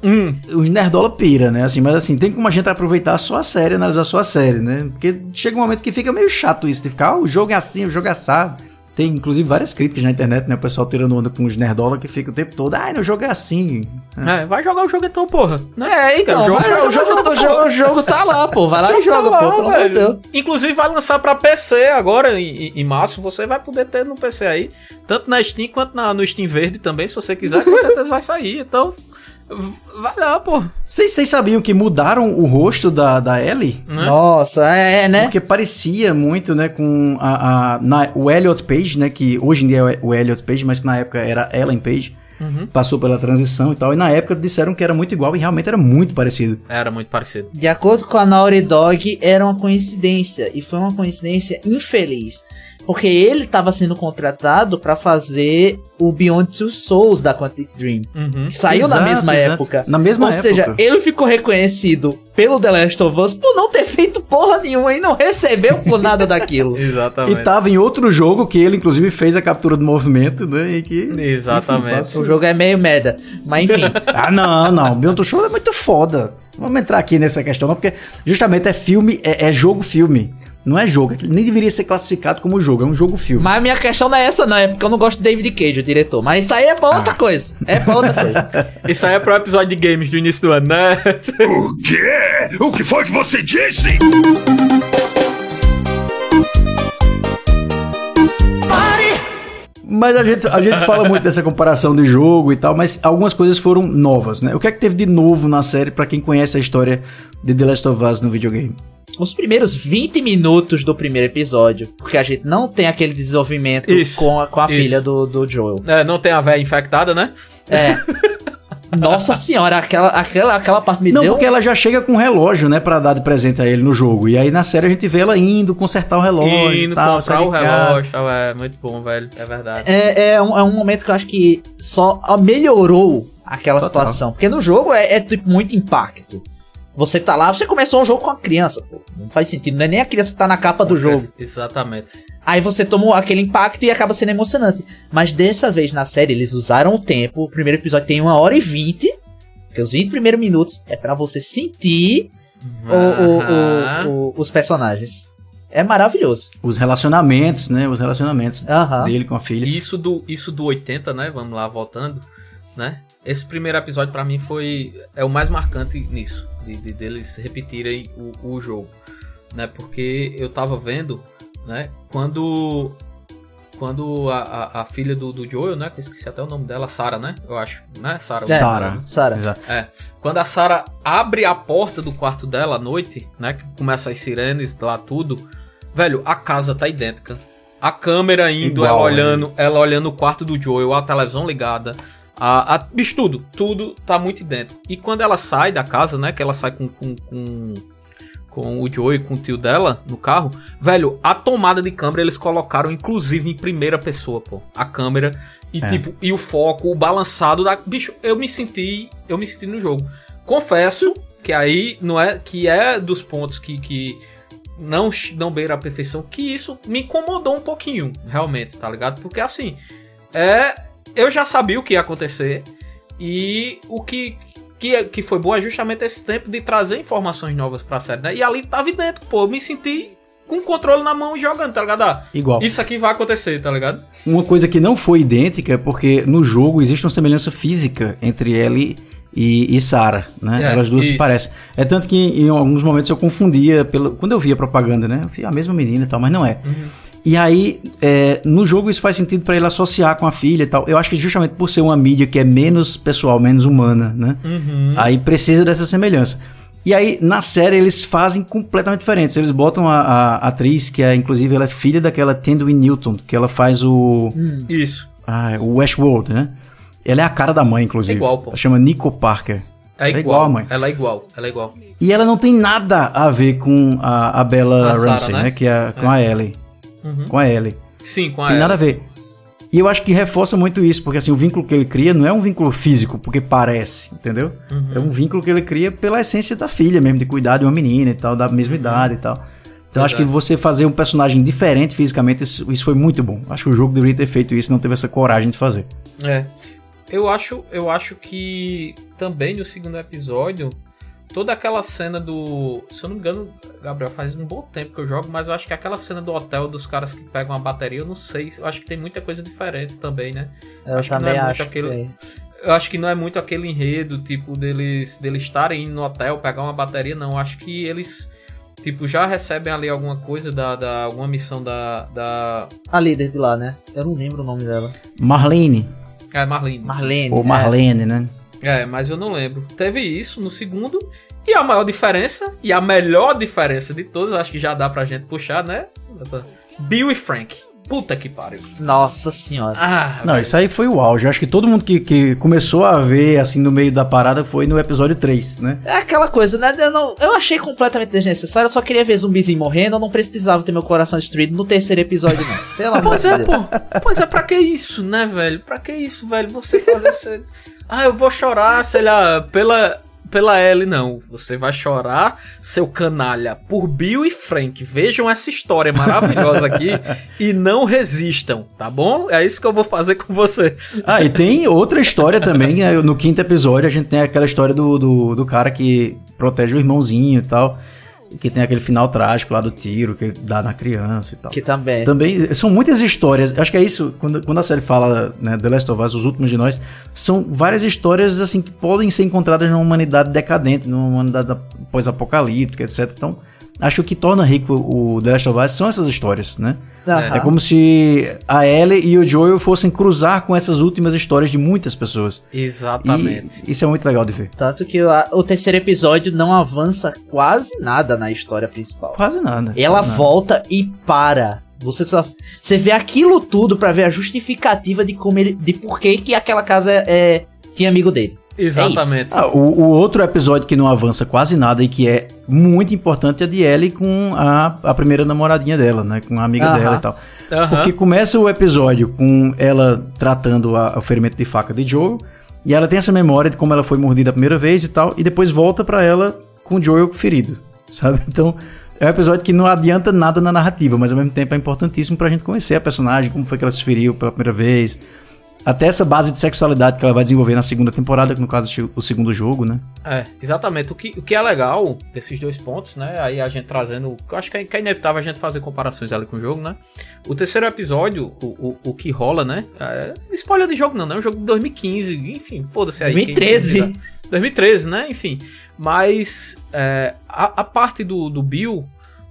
E: Hum.
D: Os nerdola pira, né? Assim, mas assim, tem como a gente aproveitar só a série, analisar só a série, né? Porque chega um momento que fica meio chato isso de ficar, ah, o jogo é assim, o jogo é assado. Tem inclusive várias críticas na internet, né? O pessoal tirando onda com os nerdola que fica o tempo todo, ah, no jogo é assim.
E: É, vai jogar o jogo então, porra. Né?
F: É, então,
E: O jogo-
F: vai, o, jogo, o, jogo, o jogo tá lá, pô. Vai lá e
E: Joga lá,
F: pô. Deus.
E: Inclusive vai lançar pra PC agora em, em- em março. Você vai poder ter no PC aí, tanto na Steam quanto na- no Steam Verde também, se você quiser, com certeza vai sair. Então Vai lá, pô.
D: Vocês sabiam que mudaram o rosto da, da Ellie?
E: Né?
F: Nossa, é, é, né?
D: Porque parecia muito, né, com a, a- na- o Elliot Page, né, que hoje em dia é o Elliot Page, mas que na época era Ellen Page. Passou pela transição e tal, e na época disseram que era muito igual e realmente era muito parecido.
E: Era muito parecido.
F: De acordo com a Naughty Dog, era uma coincidência. E foi uma coincidência infeliz. Porque ele estava sendo contratado para fazer o Beyond Two Souls da Quantic Dream.
E: Uhum.
F: Que saiu na
D: Exato,
F: mesma
D: exato.
F: época.
D: Na mesma
F: Ou
D: época.
F: seja, ele ficou reconhecido pelo The Last of Us por não ter feito porra nenhuma e não recebeu por nada daquilo.
D: E
E: Exatamente.
D: tava em outro jogo que ele, inclusive, fez a captura do movimento, né? E que.
E: Exatamente.
F: O jogo é meio merda. Mas enfim.
D: Ah, não, não. Beyond Two Show é muito foda. Vamos entrar aqui nessa questão, não, porque justamente é filme, é, é jogo-filme. Não é jogo. Nem deveria ser classificado como jogo, é um jogo-filme.
F: Mas a minha questão não é essa, não. É porque eu não gosto de David Cage, o diretor. Mas isso aí é pra outra
D: Ah.
F: coisa. É pra outra coisa.
E: Isso aí é pro episódio de games do início do ano, né?
B: O quê? O que foi que você disse?
D: Mas a gente, a gente fala muito dessa comparação de jogo e tal, mas algumas coisas foram novas, né? O que é que teve de novo na série pra quem conhece a história de The Last of Us no videogame?
F: Os primeiros 20 minutos do primeiro episódio. Porque a gente não tem aquele desenvolvimento
E: Isso,
F: com a, com a
E: isso.
F: filha do, do Joel.
E: É, não tem a véia infectada, né?
F: É. Nossa senhora, aquela, aquela, aquela parte me
D: Não,
F: deu.
D: porque ela já chega com um relógio, né, Pra dar de presente a ele no jogo. E aí na série a gente vê ela indo consertar o relógio
E: Indo
D: tal,
E: comprar o relógio, tal, é muito bom, velho. É verdade.
F: É, é, um, é um momento que eu acho que só melhorou aquela
D: Total.
F: situação. Porque no jogo é, é, tipo muito impacto. Você tá lá, você começou um jogo com a criança, pô. Não faz sentido, não é nem a criança que tá na capa do jogo.
E: Exatamente.
F: Aí você tomou aquele impacto e acaba sendo emocionante. Mas dessa vez na série eles usaram o tempo. O primeiro episódio tem uma hora e vinte. Porque os 20 primeiros minutos é pra você sentir o- o- o- o- os personagens. É maravilhoso.
D: Os relacionamentos, né? Os relacionamentos dele com a filha.
E: Isso do, isso do 80, né? Vamos lá, voltando, né? Esse primeiro episódio pra mim foi é o mais marcante nisso, de, de- deles repetirem o, o jogo, né? Porque eu tava vendo, né? Quando quando a, a, a filha do, do Joel, né? Que eu esqueci até o nome dela, Sarah, né? Eu acho, né? Sarah.
F: É,
D: Sarah.
F: Sarah.
D: Exato.
E: É. Quando a Sarah abre a porta do quarto dela à noite, né? Que começa as sirenes lá, tudo. Velho, a casa tá idêntica. A câmera indo,
D: Igual,
E: ela olhando, ela olhando o quarto do Joel, a televisão ligada. A, a, bicho, tudo, tudo tá muito idêntico. E quando ela sai da casa, né? Que ela sai com, com, com, com o Joel e com o tio dela no carro. Velho, a tomada de câmera eles colocaram, inclusive, em primeira pessoa, pô. A câmera. E
D: É.
E: tipo, e o foco, o balançado da. Bicho, eu me senti. Eu me senti no jogo. Confesso que aí não é. Que é dos pontos que. que não, não beira a perfeição, que isso me incomodou um pouquinho, realmente, tá ligado? Porque assim, é, eu já sabia o que ia acontecer e o que, que, que foi bom é justamente esse tempo de trazer informações novas pra série, né? E ali tava dentro, pô, eu me senti com o controle na mão e jogando, tá ligado? Ah,
D: Igual.
E: isso aqui vai acontecer, tá ligado?
D: Uma coisa que não foi idêntica é porque no jogo existe uma semelhança física entre Ellie e, e Sarah, né?
E: É,
D: Elas duas se
E: isso.
D: parecem. É tanto que em alguns momentos eu confundia, pelo, quando eu via propaganda, né? Eu via a mesma menina e tal, mas não é. E aí, é, no jogo isso faz sentido pra ele associar com a filha e tal. Eu acho que justamente por ser uma mídia que é menos pessoal, menos humana, né? Aí precisa dessa semelhança. E aí, na série, eles fazem completamente diferentes. Eles botam a, a atriz, que é, inclusive, ela é filha daquela Tendwin Newton, que ela faz o...
E: Isso.
D: Ah, o Westworld, né? Ela é a cara da mãe, inclusive.
E: É igual, pô.
D: Ela chama Nico Parker.
E: É igual,
D: a mãe.
E: Ela é igual, ela é igual.
D: E ela não tem nada a ver com a, a Bella
E: A Sarah,
D: Ramsey,
E: né?
D: né? Que é com a Ellie.
E: Uhum.
D: Com a Ellie.
E: Sim, com a
D: tem nada a ver. E eu acho que reforça muito isso, porque assim, o vínculo que ele cria não é um vínculo físico, porque parece, entendeu?
E: Uhum.
D: É um vínculo que ele cria pela essência da filha mesmo, de cuidar de uma menina e tal, da mesma idade e tal. Então acho que você fazer um personagem diferente fisicamente, isso, isso foi muito bom. Acho que o jogo deveria ter feito isso, não teve essa coragem de fazer.
E: É. Eu acho, eu acho que também no segundo episódio, toda aquela cena do. Se eu não me engano, Gabriel, faz um bom tempo que eu jogo, mas eu acho que aquela cena do hotel dos caras que pegam a bateria, eu não sei. Eu acho que tem muita coisa diferente também, né?
F: Eu
E: Acho que não
F: também
E: é muito
F: acho
E: aquele-
F: que tem.
E: Eu acho que não é muito aquele enredo, tipo, deles deles estarem indo no hotel, pegar uma bateria, não. Eu acho que eles, tipo, já recebem ali alguma coisa da. da alguma missão da. da.
F: A líder de lá, né? Eu não lembro o nome dela.
D: Marlene,
E: É, Marlene.
F: Marlene.
D: ou
F: é.
D: Marlene, né?
E: É, mas eu não lembro. Teve isso no segundo. E a maior diferença, e a melhor diferença de todos, acho que já dá pra gente puxar, né? Bill e Frank. Puta que pariu.
F: Nossa senhora.
E: Ah,
D: Não, isso aí foi o auge. Eu acho que todo mundo que, que começou a ver, assim, no meio da parada foi no episódio 3, né?
F: É aquela coisa, né? Eu, não- eu achei completamente desnecessário. Eu só queria ver zumbizinho morrendo. Eu não precisava ter meu coração destruído no terceiro episódio, não. Pelo amor
E: Pois
F: de
E: é,
F: Deus.
E: pô. Pois é, pra que isso, né, velho? Pra que isso, velho? Você fazer. Ah, eu vou chorar, sei lá, pela. Pela Ellie, não. Você vai chorar, seu canalha, por Bill e Frank. Vejam essa história maravilhosa aqui e não resistam, tá bom? É isso que eu vou fazer com você.
D: Ah, e tem outra história também. né? No quinto episódio, a gente tem aquela história do, do, do cara que protege o irmãozinho e tal. Que tem aquele final trágico lá do tiro que ele dá na criança e tal.
F: Que também.
D: Também são muitas histórias. Acho que é isso, quando, quando a série fala, né, The Last of Us, os últimos de nós, são várias histórias assim que podem ser encontradas numa humanidade decadente, numa humanidade pós-apocalíptica, etc. Então, acho que o que torna rico o The Last of Us são essas histórias, né?
F: Aham.
D: É como se a Ellie e o Joel fossem cruzar com essas últimas histórias de muitas pessoas.
E: Exatamente.
D: E isso é muito legal de ver.
F: Tanto que a- o terceiro episódio não avança quase nada na história principal.
D: Quase nada.
F: Ela
D: Quase nada.
F: volta e para. Você só você vê aquilo tudo pra ver a justificativa de como ele, de por que que aquela casa é, tinha amigo dele.
E: Exatamente.
D: Ah, o, o outro episódio que não avança quase nada e que é muito importante é de Ellie com a, a primeira namoradinha dela, né? Com a amiga
F: Aham.
D: dela e tal.
E: Aham.
D: Porque começa o episódio com ela tratando a- o ferimento de faca de Joel. E ela tem essa memória de como ela foi mordida a primeira vez e tal. E depois volta pra ela com o Joel ferido, sabe? Então é um episódio que não adianta nada na narrativa, mas ao mesmo tempo é importantíssimo pra gente conhecer a personagem, como foi que ela se feriu pela primeira vez. Até essa base de sexualidade que ela vai desenvolver na segunda temporada, que no caso é o segundo jogo, né?
E: É, exatamente. O que, o que é legal, esses dois pontos, né? Aí a gente trazendo. Eu acho que é, que é inevitável a gente fazer comparações ali com o jogo, né? O terceiro episódio, o, o, o que rola, né? É, spoiler de jogo não, né? É um jogo de 2015, enfim, foda-se aí. quem-
F: 2013.
E: 2013, né? Enfim. Mas é, a, a parte do, do Bill,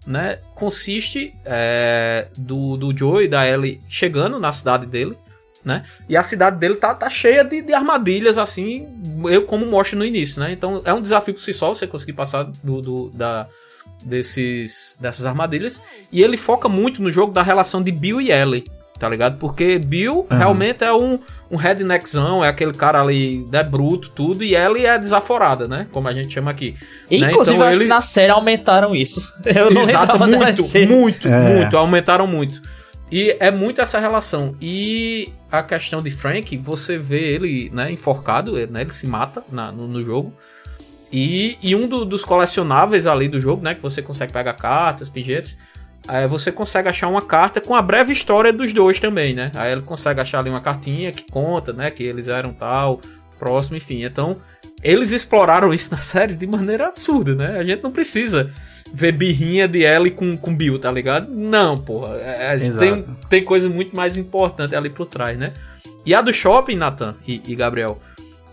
E: né? Consiste é, do, do Joe e da Ellie chegando na cidade dele, né? E a cidade dele tá, tá cheia de, de armadilhas, assim, eu como mostro no início, né? Então é um desafio por si só você conseguir passar do, do- da, desses, dessas armadilhas. E ele foca muito no jogo da relação de Bill e Ellie, tá ligado? Porque Bill realmente é um, um redneckzão, é aquele cara ali, é bruto, tudo, e Ellie é desaforada, né? Como a gente chama aqui.
F: E,
E: né?
F: inclusive,
E: Então
F: eu acho
E: ele-
F: que na série aumentaram isso. Eu não
E: Exato, muito, muito,
D: É.
E: muito, aumentaram muito. E é muito essa relação. E a questão de Frank, você vê ele, né, enforcado, né, ele se mata na- no, no jogo. E, e um do- dos colecionáveis ali do jogo, né, que você consegue pegar cartas, pinjetes, é, você consegue achar uma carta com a breve história dos dois também, né? Aí ele consegue achar ali uma cartinha que conta, né, que eles eram tal, próximo, enfim. Então, eles exploraram isso na série de maneira absurda, né? A gente não precisa ver birrinha de Ellie com, com Bill, tá ligado? Não, porra. É, é, tem, tem coisa muito mais importante ali por trás, né? E a do shopping, Nathan e, e Gabriel,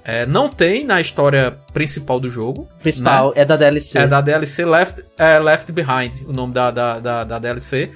E: é, não tem na história principal do jogo.
F: Principal é da DLC.
E: É da DLC Left, é, Left Behind, o nome da, da, da, da DLC,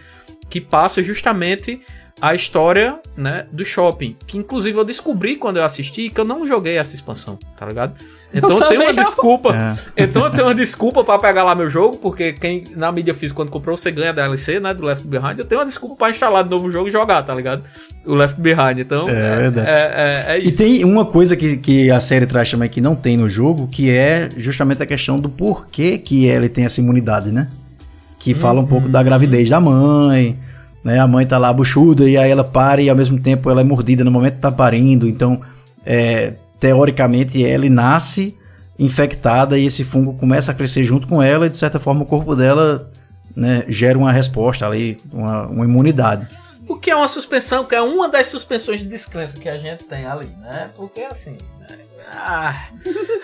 E: que passa justamente a história né, do shopping. Que inclusive eu descobri quando eu assisti que eu não joguei essa expansão, tá ligado? Então eu, tenho uma
F: não.
E: desculpa. Então eu tenho uma desculpa pra pegar lá meu jogo, porque quem na mídia física quando comprou você ganha DLC, né, do Left Behind. Eu tenho uma desculpa pra instalar de novo o jogo e jogar, tá ligado? O Left Behind. Então
D: É verdade.
E: é, é, é
D: E
E: isso.
D: tem uma coisa que, que a série traz também que não tem no jogo, que é justamente a questão do porquê que ele tem essa imunidade, né? Que fala um pouco da gravidez da mãe, né? A mãe tá lá buchuda e aí ela para e ao mesmo tempo ela é mordida no momento que tá parindo. Então, é, teoricamente, ela nasce infectada e esse fungo começa a crescer junto com ela e de certa forma o corpo dela né, gera uma resposta ali, uma, uma imunidade.
E: O que é uma suspensão, que é uma das suspensões de descrença que a gente tem ali, né? Porque assim? Ah,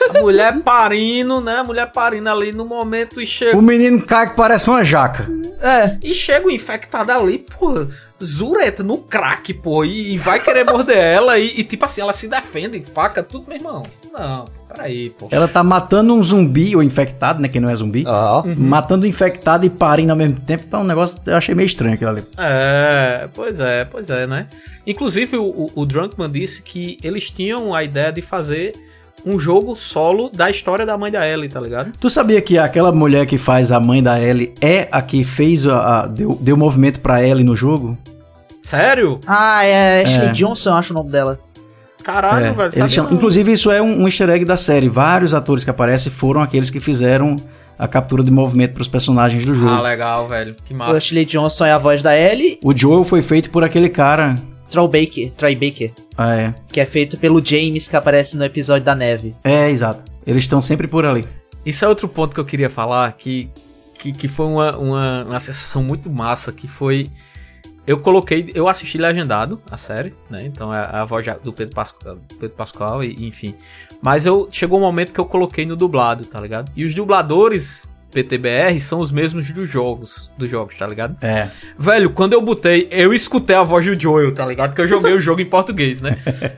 E: a mulher parindo, né? A mulher parindo ali no momento e chega.
D: O menino cai que parece uma jaca.
F: É.
E: E chega o infectado ali, pô, zureta no crack, pô, e, e vai querer morder ela e, e, tipo assim, ela se defende, faca, tudo, meu irmão. Não, peraí, pô.
D: Ela tá matando um zumbi, ou infectado, né? Que não é zumbi.
F: Ó.
D: Matando o infectado e parindo ao mesmo tempo. Então, um negócio eu achei meio estranho aquilo ali.
E: É, pois é, pois é, né? Inclusive, o, o, o Drunkman disse que eles tinham a ideia de fazer um jogo solo da história da mãe da Ellie, tá ligado?
D: Tu sabia que aquela mulher que faz a mãe da Ellie é a que fez a, a- deu, deu movimento pra Ellie no jogo?
E: Sério?
F: Ah, é Ashley
D: É.
F: Johnson, eu acho o nome dela.
E: Caralho,
D: É,
E: velho.
D: chamam- inclusive, isso é um, um easter egg da série. Vários atores que aparecem foram aqueles que fizeram a captura de movimento pros personagens do jogo.
E: Ah, legal, velho. Que
F: O
E: massa.
F: Ashley Johnson é a voz da Ellie,
D: O Joel foi feito por aquele cara.
F: Troy Baker, Troy Baker,
D: Ah, é.
F: que é feito pelo James que aparece no episódio da neve.
D: É, exato. Eles estão sempre por ali.
E: Isso é outro ponto que eu queria falar, que, que, que foi uma, uma, uma sensação muito massa, que foi... Eu coloquei, eu assisti legendado a série, né? Então é a voz do Pedro Pascoal, Pedro Pascoal e enfim. Mas eu chegou um momento que eu coloquei no dublado, tá ligado? E os dubladores PTBR são os mesmos dos jogos, dos jogos, tá ligado?
D: É.
E: Velho, quando eu botei, eu escutei a voz do Joel, tá ligado? Porque eu joguei o jogo em português, né?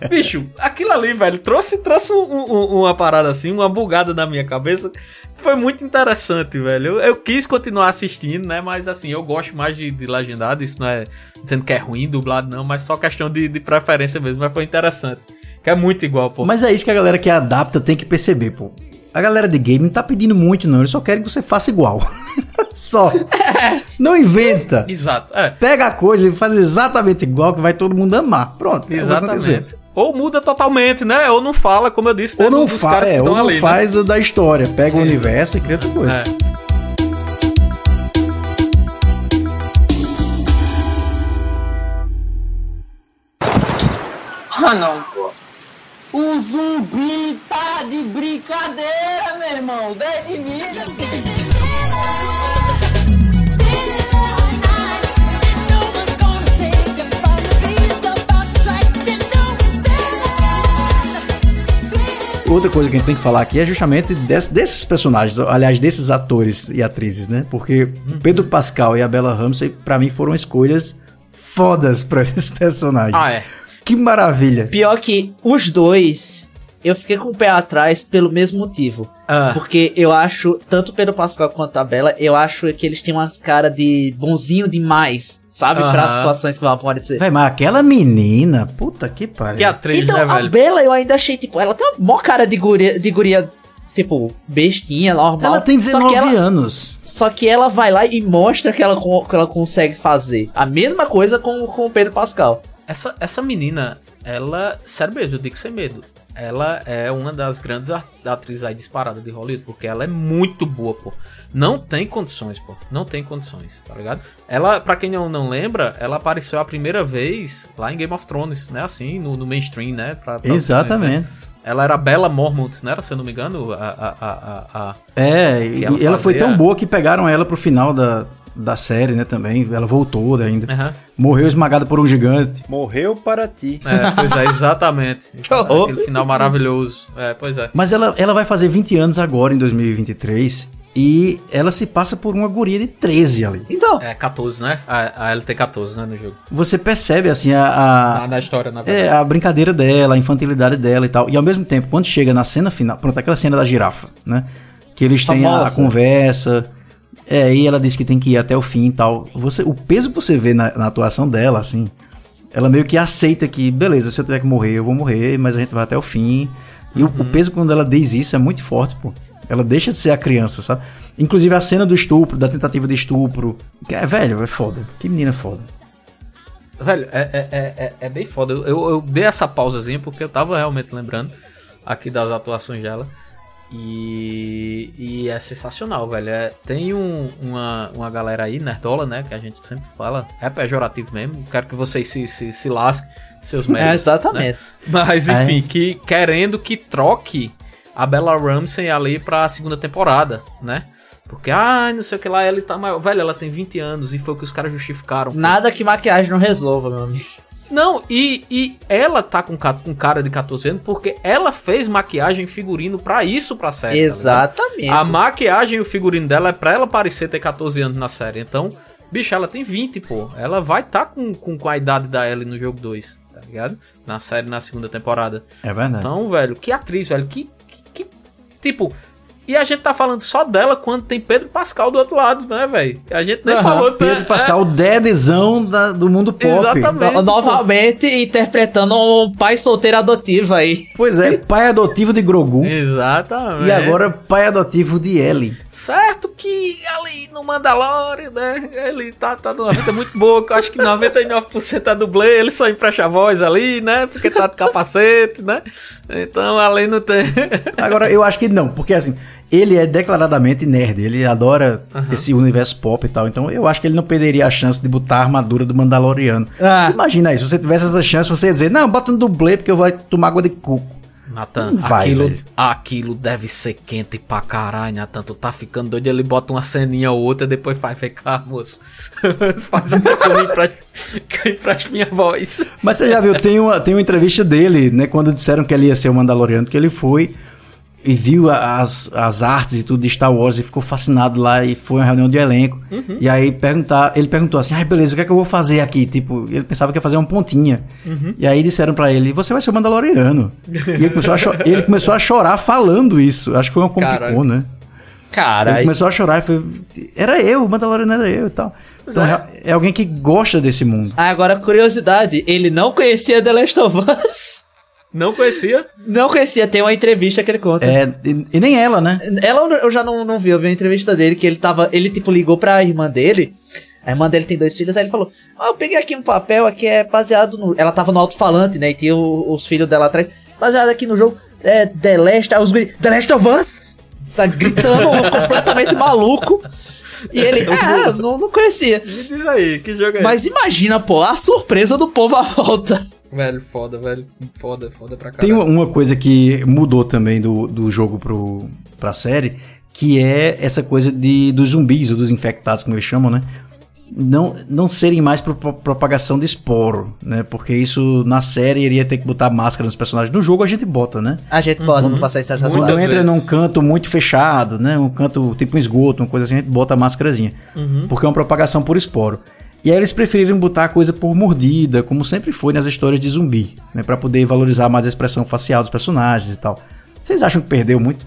E: Bicho, aquilo ali, velho, trouxe, trouxe um- um- uma parada assim, uma bugada na minha cabeça. Foi muito interessante, velho. Eu, eu quis continuar assistindo, né? Mas assim, eu gosto mais de, de legendado. Isso não é dizendo que é ruim dublado, não, mas só questão de, de preferência mesmo. Mas foi interessante. Que é muito igual, pô.
D: Mas é isso que a galera que adapta tem que perceber, pô. A galera de game não tá pedindo muito, não. Eles só querem que você faça igual. só. Não inventa.
E: Exato, é.
D: Pega a coisa e faz exatamente igual que vai todo mundo amar. Pronto. é.
E: Exatamente. Ou muda totalmente, né? Ou não fala, como eu disse, né?
D: Ou não,
E: dos
D: fa
E: caras que
D: é, ou não
E: ali, né?
D: faz da- da história. Pega o universo e cria outra coisa.
E: É.
B: Ah, não. O zumbi tá de brincadeira, meu irmão. 10 de vida.
D: Outra coisa que a gente tem que falar aqui é justamente desse- desses personagens, aliás, desses atores e atrizes, né? Porque o Pedro Pascal e a Bella Ramsey, pra mim, foram escolhas fodas pra esses personagens.
E: Ah, é.
D: Que maravilha.
F: Pior que os dois, eu fiquei com o pé atrás pelo mesmo motivo.
E: Ah.
F: Porque eu acho, tanto o Pedro Pascal quanto a Bela, eu acho que eles têm umas caras de bonzinho demais, sabe? Pra
E: Aham.
F: situações que vão acontecer.
D: Véi, mas aquela menina, puta que pariu.
E: Que atriz,
F: Então,
E: né,
F: a
E: velho?
F: Bela eu ainda achei, tipo, ela tem uma mó cara de guria, de guria tipo, bestinha, normal.
D: Ela tem
F: Só
D: 19
F: que ela-
D: anos.
F: Só que ela vai lá e mostra que ela, que ela consegue fazer. A mesma coisa com, com o Pedro Pascal.
E: Essa, essa menina, ela, sério mesmo, eu digo sem medo. Ela é uma das grandes atrizes aí disparadas de Hollywood, porque ela é muito boa, pô. Não tem condições, pô. Não tem condições, tá ligado? Ela, pra quem não, não lembra, ela apareceu a primeira vez lá em Game of Thrones, né? Assim, no, no mainstream, né? Pra- pra
D: Exatamente.
E: Ela era Bella Mormont, não era? Se eu não me engano, a... a, a, a-
D: É, e ela,
E: ela
D: foi tão boa que pegaram ela pro final da, da série, né, também. Ela voltou ainda.
E: Aham.
D: Morreu esmagada por um gigante.
G: Morreu para ti.
E: É, pois é, exatamente. Aquele final maravilhoso. É, pois é.
D: Mas ela, ela vai fazer 20 anos agora, em 2023. E ela se passa por uma guria de 13 ali.
F: Então,
E: É 14, né? A, a LT14, né, no jogo.
D: Você percebe, assim, a... a-
E: Na, na história, na
D: É,
E: verdade.
D: a brincadeira dela, a infantilidade dela e tal. E ao mesmo tempo, quando chega na cena final, pronto, aquela cena da girafa, né? Que eles têm a, a conversa. É, e ela diz que tem que ir até o fim e tal. Você, o peso que você vê na, na atuação dela, assim, ela meio que aceita que, beleza, se eu tiver que morrer, eu vou morrer, mas a gente vai até o fim. E o, o peso quando ela diz isso é muito forte, pô. Ela deixa de ser a criança, sabe? Inclusive a cena do estupro, da tentativa de estupro. Que é, velho, é foda. Que menina foda.
E: Velho, é, é, é, é- é bem foda. Eu, eu, eu dei essa pausazinha porque eu tava realmente lembrando aqui das atuações dela. E, e é sensacional, velho. É, tem um- uma, uma galera aí, nerdola, né? Que a gente sempre fala. É pejorativo mesmo. Quero que vocês se, se, se lasquem, seus médicos.
F: é, exatamente.
E: Mas
D: É.
E: enfim, que querendo que troque a Bella Ramsey ali pra segunda temporada, né? Porque, ah, não sei o que lá, ela tá maior. Velho, ela tem 20 anos e foi o que os caras justificaram.
F: Nada que maquiagem não resolva, meu amigo.
E: Não, e, e ela tá com, com cara de 14 anos porque ela fez maquiagem e figurino pra isso, pra série. tá?
F: Exatamente.
E: a maquiagem e o figurino dela é pra ela parecer ter 14 anos na série. Então, bicho, ela tem 20, pô. Ela vai tá com, com, com a idade da Ellie no jogo 2, tá ligado? Na série, na segunda temporada.
D: É verdade.
E: Então, velho, que atriz, velho, que, que, que- Tipo, E a gente tá falando só dela quando tem Pedro Pascal do outro lado, né, velho? A gente nem
F: Aham,
E: falou
D: Pedro
E: né?
D: Pascal, o dedezão da- do mundo pop.
E: Exatamente.
F: No- Novamente interpretando um pai solteiro adotivo aí.
D: Pois é, pai adotivo de Grogu.
E: É. Exatamente.
D: E agora pai adotivo de Ellie.
E: Certo que ali no Mandalorian, né? Ele tá, tá numa vida muito boa. que Eu acho que 99% é dublê, ele só empresta a voz ali, né? Porque tá de capacete, né? Então ali não tem.
D: Agora, eu acho que não, porque assim, ele é declaradamente nerd, ele adora esse universo pop e tal, então eu acho que ele não perderia a chance de botar a armadura do Mandaloriano.
F: Ah.
D: Imagina isso, se você tivesse essa chance, você ia dizer, não, bota no dublê porque eu vou tomar água de coco.
E: Natan,
D: Não vai,
E: aquilo,
D: velho.
E: aquilo deve ser quente pra caralho, Natan. Tu tá ficando doido, ele bota uma ceninha ou outra, depois faz, cá, moço. Faz que empresto minha voz.
D: Mas você já viu, tem uma, tem uma entrevista dele, né, quando disseram que ele ia ser o Mandaloriano, que ele foi e viu as, as artes e tudo de Star Wars e ficou fascinado lá e foi uma reunião de elenco.
E: Uhum.
D: E aí perguntar, ele perguntou assim: "Ai, beleza, o que é que eu vou fazer aqui?" Tipo, ele pensava que ia fazer uma pontinha.
E: Uhum.
D: E aí disseram pra ele: "Você vai ser o Mandaloriano". e ele começou, a ele começou a chorar falando isso. Acho que foi uma. Con, né? Ele
F: Caralho.
D: começou a chorar e foi: "Era eu, o Mandaloriano era eu" e tal. Então é. é alguém que gosta desse mundo.
F: Agora, curiosidade, ele não conhecia The Last of Us.
E: Não conhecia?
F: Não conhecia, tem uma entrevista que ele conta.
D: É, e, e nem ela, né?
F: Ela eu já não, não vi, eu vi uma entrevista dele que ele tava. Ele, tipo, ligou pra irmã dele. A irmã dele tem dois filhos, aí ele falou: Ó, eu peguei aqui um papel aqui, é baseado no. Ela tava no alto-falante, né? E tinha o- os filhos dela atrás. Baseado aqui no jogo. É, The Last. Aí os guri, The Last of Us! Tá gritando, completamente maluco. E ele, ah, não, não conhecia.
E: Me diz aí, que jogo é
F: Mas imagina, pô, a surpresa do povo à volta.
E: Velho, foda, velho. Foda, foda pra
D: Tem
E: caralho.
D: uma- uma coisa que mudou também do, do jogo pro, pra série, que é essa coisa de, dos zumbis, ou dos infectados, como eles chamam, né? Não, não serem mais pro, pro- propagação de esporo, né? Porque isso na série iria ter que botar máscara nos personagens. No jogo a gente bota, né?
F: A gente pode não passar estágio
E: Muitas
D: Quando entra num canto muito fechado, né? Um canto tipo um esgoto, uma coisa assim, a gente bota a máscarazinha. Porque é uma propagação por esporo. E aí eles preferiram botar a coisa por mordida, como sempre foi nas histórias de zumbi, né? Pra poder valorizar mais a expressão facial dos personagens e tal. Vocês acham que perdeu muito?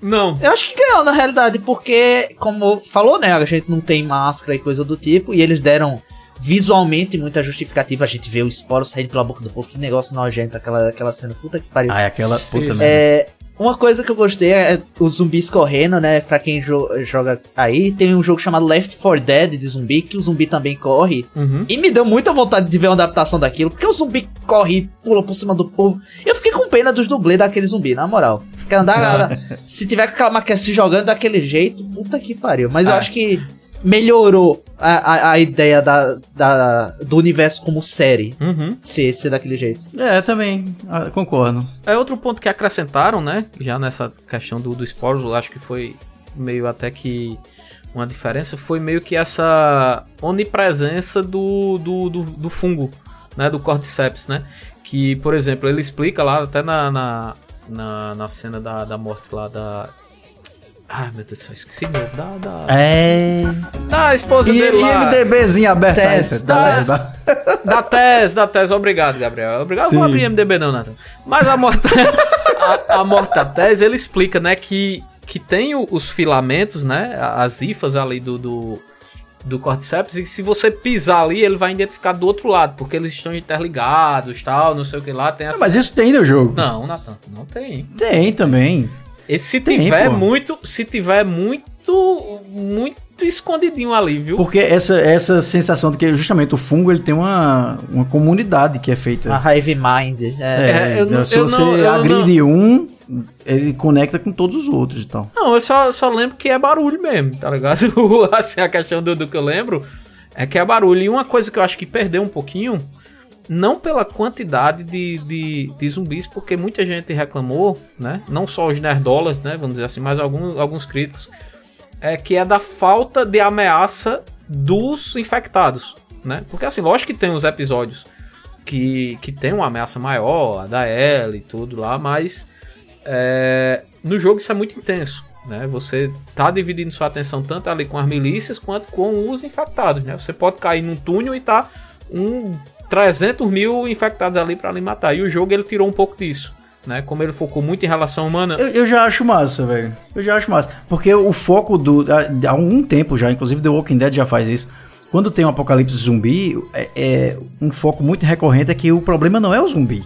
E: Não.
F: Eu acho que ganhou, na realidade, porque, como falou, né, a gente não tem máscara e coisa do tipo, e eles deram visualmente muita justificativa. A gente vê o esporo saindo pela boca do povo, que negócio nojento, aquela, aquela cena, puta que pariu.
D: Ah, é aquela puta merda.
F: É, uma coisa que eu gostei é os zumbis correndo, né? Pra quem jo- joga aí, tem um jogo chamado Left 4 Dead de zumbi, que o zumbi também corre. E me deu muita vontade de ver uma adaptação daquilo, porque o zumbi corre e pula por cima do povo. Eu fiquei com pena dos dublês daquele zumbi, na moral. Quer andar. se tiver com aquela máquina se jogando daquele jeito, puta que pariu. Mas eu
E: Ah.
F: acho que melhorou a, a, a ideia da, da, do universo como série.
E: Uhum.
F: Ser, ser daquele jeito.
D: É, também, ah, concordo.
E: É outro ponto que acrescentaram, né? Já nessa questão do, do esporos, eu acho que foi meio até que uma diferença, foi meio que essa onipresença do, do, do, do fungo, né? Do Cordyceps, né? Que, por exemplo, ele explica lá, até na, na, na, na cena da, da morte lá da. Ai meu Deus do céu, esqueci. Da, da,
D: É.
E: da esposa
D: E,
E: dele
D: e
E: lá.
D: MDBzinho aberto aí.
F: Tess,
D: tá?
E: Tess. Da tese, da tese, obrigado, Gabriel. Obrigado,
D: Sim.
E: não vou abrir MDB não, Nathan. Mas a morte, a, a morte da tese, ele explica, né, que, que tem o- os filamentos, né, as hifas ali do, do, do Cordyceps, e que se você pisar ali, ele vai identificar do outro lado, porque eles estão interligados, tal, não sei o que lá, tem essa...
D: Mas isso tem no jogo.
E: Não, Nathan, não tem.
D: Tem também.
E: E se
D: Tem,
E: tiver
D: pô.
E: muito, se tiver muito, muito escondidinho ali, viu?
D: Porque essa, essa sensação de que justamente o fungo ele tem uma, uma comunidade que é feita.
F: A Hive Mind. É.
D: É,
E: É, eu não-
D: se
E: eu
D: você
E: não- eu
D: agride um, ele conecta com todos os outros e tal.
E: Não, eu só, só lembro que é barulho mesmo, tá ligado? assim, a questão do, do que eu lembro é que é barulho. E uma coisa que eu acho que perdeu um pouquinho, não pela quantidade de, de, de zumbis, porque muita gente reclamou, né? Não só os nerdolas, né? Vamos dizer assim, mas alguns, alguns críticos, é que é da falta de ameaça dos infectados, né? Porque assim, lógico que tem os episódios que, que tem uma ameaça maior, a da Ellie e tudo lá, mas é, no jogo isso é muito intenso. Né? Você tá dividindo sua atenção tanto ali com as milícias quanto com os infectados. Né? Você pode cair num túnel e tá um 300 mil infectados ali para lhe matar. E o jogo ele tirou um pouco disso. né? Como ele focou muito em relação humana.
D: Eu, eu já acho massa, velho. Eu já acho massa. Porque o foco do. Há, há um tempo já, inclusive The Walking Dead já faz isso. Quando tem um apocalipse zumbi, é, é um foco muito recorrente é que o problema não é o zumbi.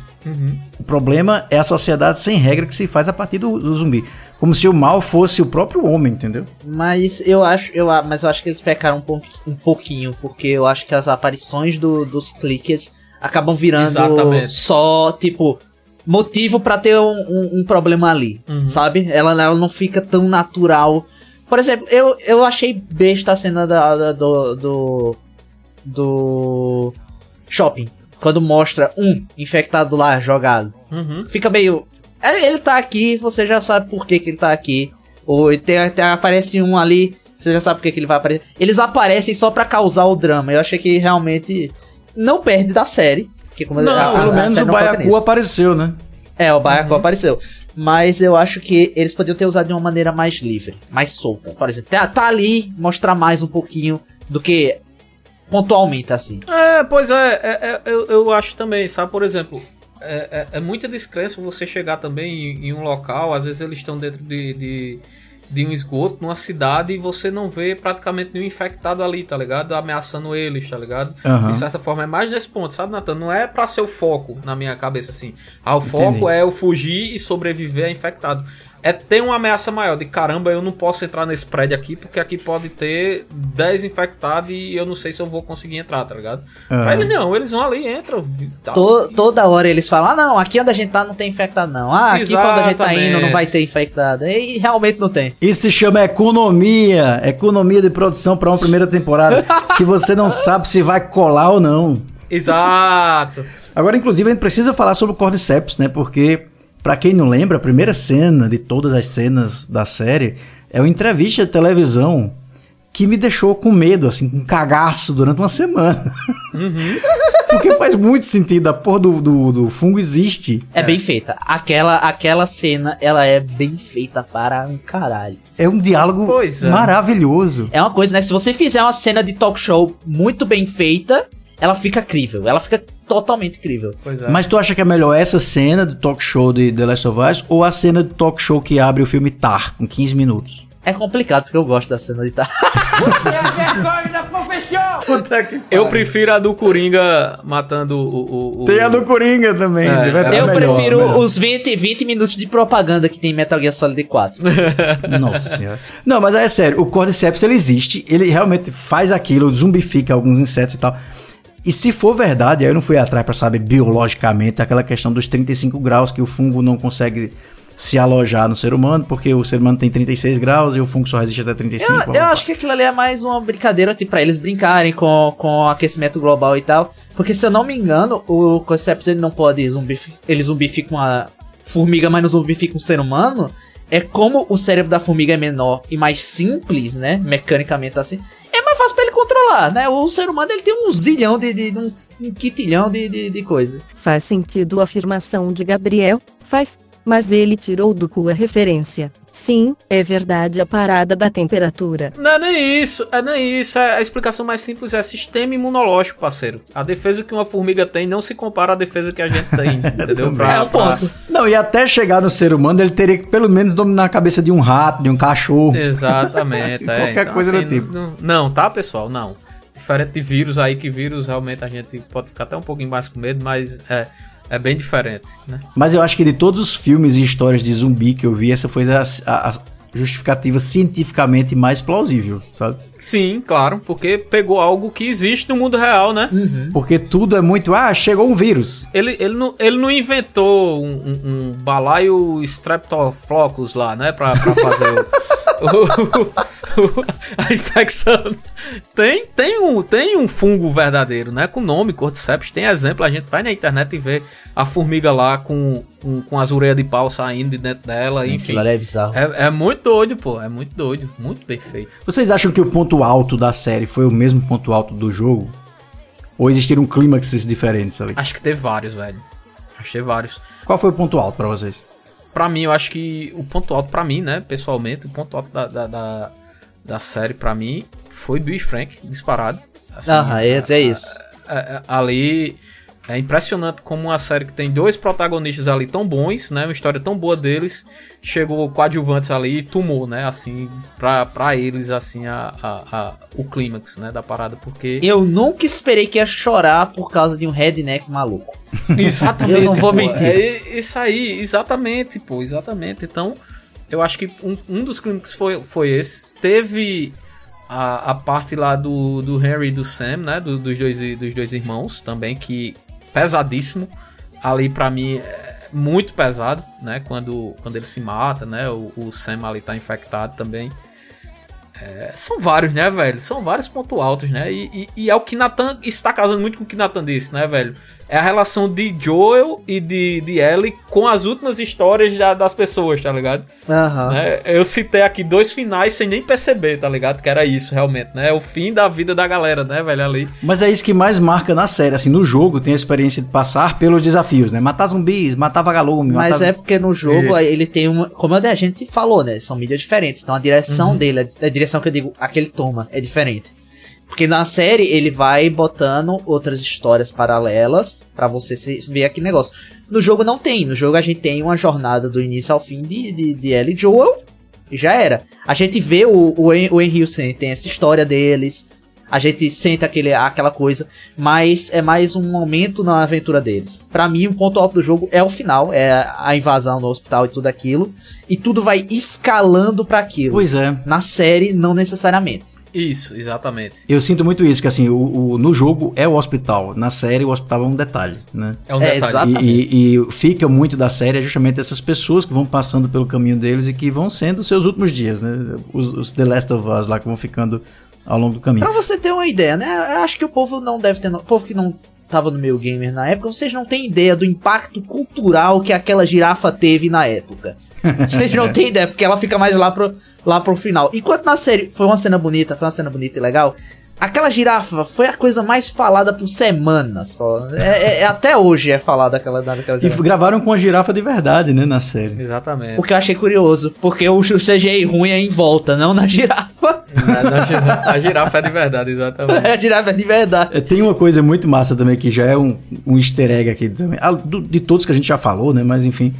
D: O problema é a sociedade sem regra que se faz a partir do, do zumbi. Como se o mal fosse o próprio homem, entendeu?
F: Mas eu acho, eu, a- mas eu acho que eles pecaram um, pouqui- um pouquinho, porque eu acho que as aparições do- dos cliques acabam virando
E: Exatamente.
F: só, tipo, motivo pra ter um, um- um problema ali, sabe? Ela, ela não fica tão natural. Por exemplo, eu, eu achei besta a cena da, da- do, do. do. shopping. Quando mostra um infectado lá jogado.
E: Uhum.
F: Fica meio. É, Ele tá aqui, você já sabe por que, que ele tá aqui. Ou tem, tem- aparece um ali, você já sabe por que, que ele vai aparecer. Eles aparecem só pra causar o drama. Eu achei que realmente não perde da série. Porque como
D: Não,
F: a- a-
D: pelo
F: a
D: menos
F: série
D: o Baiacu apareceu, né?
F: É, o Baiacu apareceu. Mas eu acho que eles poderiam ter usado de uma maneira mais livre, mais solta. Por exemplo, tá, tá ali, mostrar mais um pouquinho do que pontualmente, assim.
E: É, pois é, é, é, eu, eu acho também, sabe? Por exemplo, é, é, é muita descrença você chegar também em, em um local, às vezes eles estão dentro de, de, de um esgoto, numa cidade, e você não vê praticamente nenhum infectado ali, tá ligado? Ameaçando eles, tá ligado?
D: Aham.
E: De certa forma, é mais nesse ponto, sabe, Nathan? Não é pra ser o foco na minha cabeça, assim. Ah, o
D: Entendi.
E: foco é eu fugir e sobreviver a infectado. É ter uma ameaça maior de caramba, eu não posso entrar nesse prédio aqui, porque aqui pode ter 10 infectados e eu não sei se eu vou conseguir entrar, tá ligado? Eles não, eles vão ali, entram. Tá.
F: To- toda hora eles falam, ah não, aqui onde a gente tá não tem infectado não. Ah, aqui quando a gente tá indo não vai ter infectado. E realmente não tem.
D: Isso se chama economia. Economia de produção para uma primeira temporada. que você não sabe se vai colar ou não.
E: Exato.
D: Agora, inclusive, a gente precisa falar sobre o Cordyceps, né? Porque, pra quem não lembra, a primeira cena de todas as cenas da série é uma entrevista de televisão que me deixou com medo, assim, com cagaço durante uma semana. Porque faz muito sentido, a porra do, do, do fungo existe.
F: É, bem feita. Aquela, aquela cena, ela é bem feita para um caralho.
D: É um diálogo
E: Pois é.
D: maravilhoso.
F: É uma coisa, né? Se você fizer uma cena de talk show muito bem feita, ela fica crível. Ela fica totalmente crível.
E: Pois é.
D: Mas tu acha que é melhor essa cena do talk show de The Last of Us ou a cena do talk show que abre o filme Tar, com 15 minutos?
F: É complicado, porque eu gosto da cena de tá.
D: Puta que
E: eu prefiro a do Coringa matando o. o, o-
D: Tem a do Coringa também.
E: É,
D: verdade,
F: Eu
D: melhor,
F: prefiro
D: melhor.
F: os 20, 20 minutos de propaganda que tem em Metal Gear Solid 4.
D: Nossa senhora. Não, mas é sério, o Cordyceps ele existe, ele realmente faz aquilo, zumbifica alguns insetos e tal. E se for verdade, aí eu não fui atrás pra saber biologicamente aquela questão dos 35 graus que o fungo não consegue se alojar no ser humano, porque o ser humano tem 36 graus e o fungo só resiste até 35.
F: Eu, eu acho que aquilo ali é mais uma brincadeira, tipo, pra eles brincarem com, com o aquecimento global e tal. Porque se eu não me engano, o Cordyceps ele não pode zumbificar. Ele zumbifica uma formiga, mas não zumbifica um ser humano. É como o cérebro da formiga é menor e mais simples, né? Mecanicamente assim. É mais fácil pra ele controlar, né? O ser humano ele tem um zilhão de. de, um, um quitilhão de, de, de coisa.
A: Faz sentido a afirmação de Gabriel? Faz. Mas ele tirou do cu a referência. Sim, é verdade a parada da temperatura.
E: Não é nem isso, é nem isso. É, a explicação mais simples é sistema imunológico, parceiro. A defesa que uma formiga tem não se compara à defesa que a gente tem, entendeu? Pra-
F: É o
E: pra-
F: ponto.
D: Não, e até chegar no ser humano, ele teria que pelo menos dominar a cabeça de um rato, de um cachorro.
E: Exatamente. é.
D: Qualquer coisa do tipo.
E: Não, não, tá, pessoal? Não. Diferente de vírus aí, que vírus realmente a gente pode ficar até um pouquinho mais com medo, mas é, é bem diferente, né?
D: Mas eu acho que de todos os filmes e histórias de zumbi que eu vi, essa foi a, a- justificativa cientificamente mais plausível, sabe?
E: Sim, claro, porque pegou algo que existe no mundo real, né?
D: Porque tudo é muito. Ah, chegou um vírus.
E: Ele, ele, não, ele não inventou um, um, um balaio streptococcus lá, né? Pra, pra fazer o, o- o- a infecção. Tem, tem, um, tem um fungo verdadeiro, né? Com nome, Cordyceps. Tem exemplo, a gente vai na internet e vê a formiga lá com, com, com as orelhas de pau saindo de dentro dela, enfim.
F: Aquilo ali é bizarro.
E: É, é muito doido, pô. É muito doido. Muito bem feito.
D: Vocês acham que o ponto alto da série foi o mesmo ponto alto do jogo? Ou existiram clímaxes diferentes ali?
E: Acho que teve vários, velho. Acho que teve vários.
D: Qual foi o ponto alto pra vocês?
E: Pra mim, eu acho que o ponto alto pra mim, né, pessoalmente, o ponto alto da, da, da, da série pra mim foi Bill e Frank, disparado. Assim,
F: isso.
E: é, é, ali, É impressionante como uma série que tem dois protagonistas ali tão bons, né? Uma história tão boa deles, chegou coadjuvantes ali e tomou, né? Assim, pra, pra eles, assim, a, a, a- o clímax, né? Da parada, porque...
F: Eu nunca esperei que ia chorar por causa de um redneck maluco.
E: Exatamente.
F: Eu não vou mentir.
E: É isso aí, exatamente, pô, exatamente. Então, eu acho que um, um dos clínicos foi, foi esse. Teve a, a parte lá do, do Henry e do Sam, né? do- dos, dois, dos dois irmãos também, que pesadíssimo. Ali pra mim é muito pesado, né? Quando, quando ele se mata, né? O, o Sam ali tá infectado também. É, são vários, né, velho? São vários pontos altos, né? E, e- e é o que Nathan está casando muito com o que Nathan disse, né, velho? É a relação de Joel e de, de Ellie com as últimas histórias da- das pessoas, tá ligado?
F: Aham.
E: Né? Eu citei aqui dois finais sem nem perceber, tá ligado? Que era isso, realmente, né? É o fim da vida da galera, né, velho? Ali.
D: Mas é isso que mais marca na série. Assim, no jogo tem a experiência de passar pelos desafios, né? Matar zumbis, matar vagalume,
F: Mas
D: matar...
F: é porque no jogo
E: Isso.
F: ele tem uma. Como a gente falou, né? São mídias diferentes. Então a direção dele, a direção que eu digo, a que ele toma, é diferente. Porque na série ele vai botando outras histórias paralelas pra você se- ver aquele negócio. No jogo não tem. No jogo a gente tem uma jornada do início ao fim de, de, de Ellie e Joel. E já era. A gente vê o, o, o Henry Sam, tem essa história deles. A gente sente aquele, aquela coisa, mas é mais um momento na aventura deles. Pra mim, o ponto alto do jogo é o final, é a invasão no hospital e tudo aquilo. E tudo vai escalando pra aquilo.
D: Pois é.
F: Na série, não necessariamente.
E: Isso, exatamente.
D: Eu sinto muito isso, que assim, o, o- no jogo é o hospital. Na série, o hospital é um detalhe, né?
E: É um
F: É,
E: detalhe.
F: exato.
D: E, e- e fica muito da série é justamente essas pessoas que vão passando pelo caminho deles e que vão sendo os seus últimos dias, né? Os, os The Last of Us lá que vão ficando ao longo do caminho.
F: Pra você ter uma ideia, né? Eu acho que o povo não deve ter. O povo que não tava no meio gamer na época, vocês não têm ideia do impacto cultural que aquela girafa teve na época. Vocês não têm ideia, porque ela fica mais lá pro, lá pro final. Enquanto na série foi uma cena bonita, foi uma cena bonita e legal. Aquela girafa foi a coisa mais falada por semanas. É, é- é- até hoje é falada aquela, daquela
D: E
F: girafa.
D: gravaram com a girafa de verdade, né, na série.
E: Exatamente.
F: O que eu achei curioso, porque o CGI ruim é em volta, não na girafa.
E: Na- na girafa- a girafa é de verdade, exatamente.
F: a girafa é de verdade.
D: É, Tem uma coisa muito massa também, que já é um, um easter egg aqui também. Ah, do- de todos que a gente já falou, né? Mas enfim.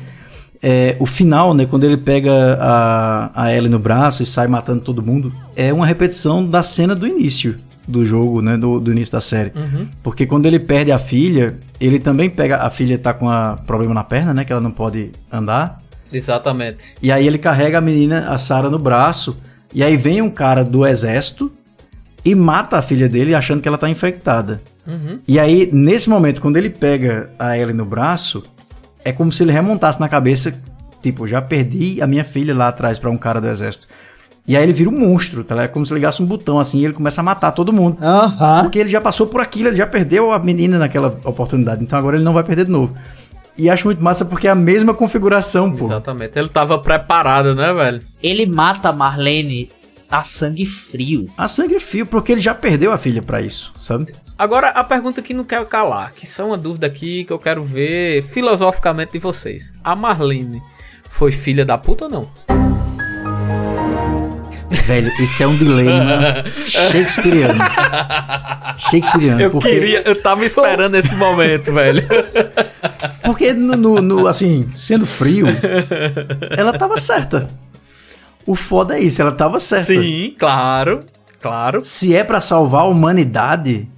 D: É, o final, né? Quando ele pega a, a Ellie no braço e sai matando todo mundo, é uma repetição da cena do início do jogo, né? Do, do início da série. Porque quando ele perde a filha, ele também pega. A filha tá com a problema na perna, né? Que ela não pode andar.
E: Exatamente.
D: E aí ele carrega a menina, a Sarah, no braço. E aí vem um cara do exército e mata a filha dele achando que ela tá infectada. E aí, nesse momento, quando ele pega a Ellie no braço, é como se ele remontasse na cabeça, tipo, já perdi a minha filha lá atrás pra um cara do exército. E aí ele vira um monstro, tá? ligado? É como se ligasse um botão assim e ele começa a matar todo mundo.
F: Aham.
D: Porque ele já passou por aquilo, ele já perdeu a menina naquela oportunidade. Então agora ele não vai perder de novo. E acho muito massa porque é a mesma configuração, pô.
E: Exatamente. Ele tava preparado, né, velho?
F: Ele mata a Marlene a sangue frio.
D: A sangue frio, porque ele já perdeu a filha pra isso, sabe?
E: Agora, a pergunta que não quero calar, que são uma dúvida aqui que eu quero ver filosoficamente de vocês. A Marlene foi filha da puta ou não?
D: Velho, esse é um dilema shakespeariano. Shakespeariano.
E: Eu
D: porque,
E: queria, eu tava esperando esse momento, velho.
D: Porque, no, no- no- assim, sendo frio, ela tava certa. O foda é isso, ela tava certa.
E: Sim, claro, claro.
D: Se é pra salvar a humanidade,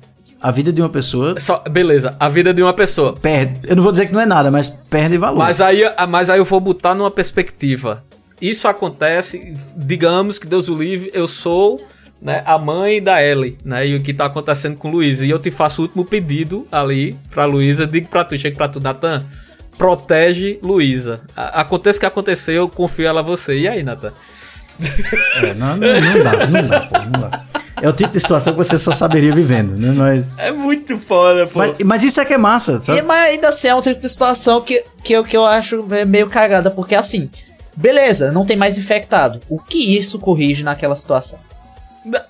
D: a vida de uma pessoa
E: Só, beleza, a vida de uma pessoa.
D: perde. Eu não vou dizer que não é nada, mas perde valor.
E: Mas aí, mas aí eu vou botar numa perspectiva. Isso acontece, digamos que Deus o livre, eu sou né, a mãe da Ellie, né? E o que tá acontecendo com Luísa. E eu te faço o último pedido ali pra Luísa, digo pra tu, chega pra tu, Natan, protege Luísa. Aconteça o que aconteceu, eu confio ela a você. E aí, Natan?
D: É, não, não, não dá, não dá, pô, não dá. É o tipo de situação que você só saberia vivendo, né? Mas,
E: É muito foda, pô.
D: mas, mas isso é que é massa,
F: E,
D: sabe?
F: mas ainda assim é um tipo de situação que, que, eu, que eu acho meio cagada, porque assim, beleza, não tem mais infectado. O que isso corrige naquela situação?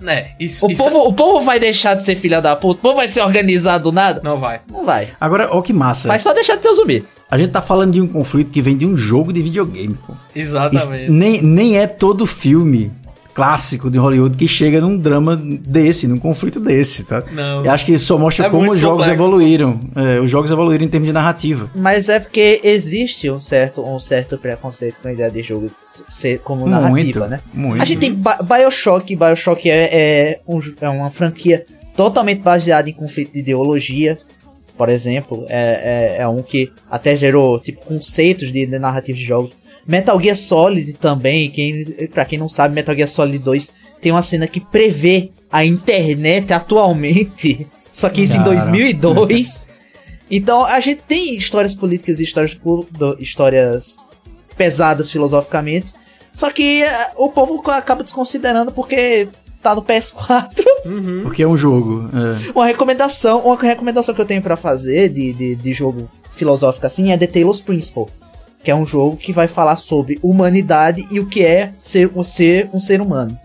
E: Né, isso,
F: O,
E: isso
F: povo, o povo vai deixar de ser filha da puta? O povo vai ser organizado do nada?
E: não vai.
F: Não vai.
D: Agora, ó que massa.
F: Vai só deixar de ter o zumbi.
D: A gente tá falando de um conflito que vem de um jogo de videogame, pô. Isso
E: Exatamente.
D: nem, nem é todo filme clássico de Hollywood que chega num drama desse, num conflito desse, tá?
E: Não.
D: Eu acho que isso só mostra
E: É
D: como
E: muito
D: os jogos
E: complexo.
D: evoluíram. É, os jogos evoluíram em termos de narrativa.
F: Mas é porque existe um certo, um certo preconceito com a ideia de jogo ser como
D: Muito,
F: narrativa, né?
D: muito.
F: A gente tem Bi- Bioshock, Bioshock é, é, um- é uma franquia totalmente baseada em conflito de ideologia. Por exemplo, é, é, é um que até gerou tipo, conceitos de, de narrativa de jogos. Metal Gear Solid também, quem, pra quem não sabe, Metal Gear Solid 2 tem uma cena que prevê a internet atualmente, só que isso em
D: Cara.
F: 2002. Então a gente tem histórias políticas e histórias, histórias pesadas filosoficamente, só que eh, o povo acaba desconsiderando porque tá no PS4.
D: Porque é um jogo. é.
F: Uma recomendação, uma recomendação que eu tenho pra fazer de, de, de jogo filosófico assim é The Talos Principle, que é um jogo que vai falar sobre humanidade e o que é ser um ser, um ser humano.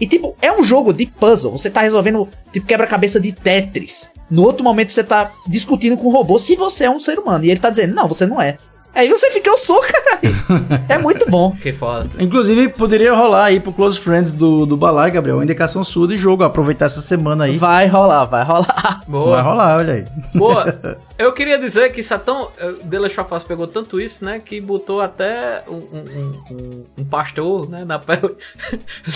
F: E tipo, é um jogo de puzzle, você tá resolvendo tipo quebra-cabeça de Tetris. No outro momento você tá discutindo com o robô se você é um ser humano e ele tá dizendo: "Não, você não é". Aí você fica, eu sou, caralho. É muito bom.
E: Que foda.
D: Inclusive, poderia rolar aí pro Close Friends do, do Balai, Gabriel, uma indicação sua de jogo. Aproveitar essa semana aí.
F: Vai rolar, vai rolar.
D: Vai
E: Boa.
D: rolar, olha aí.
E: Boa. Eu queria dizer que isso é tão. eh, The Last of Us pegou tanto isso, né? Que botou até um, um, um- um- pastor, né? Na pele.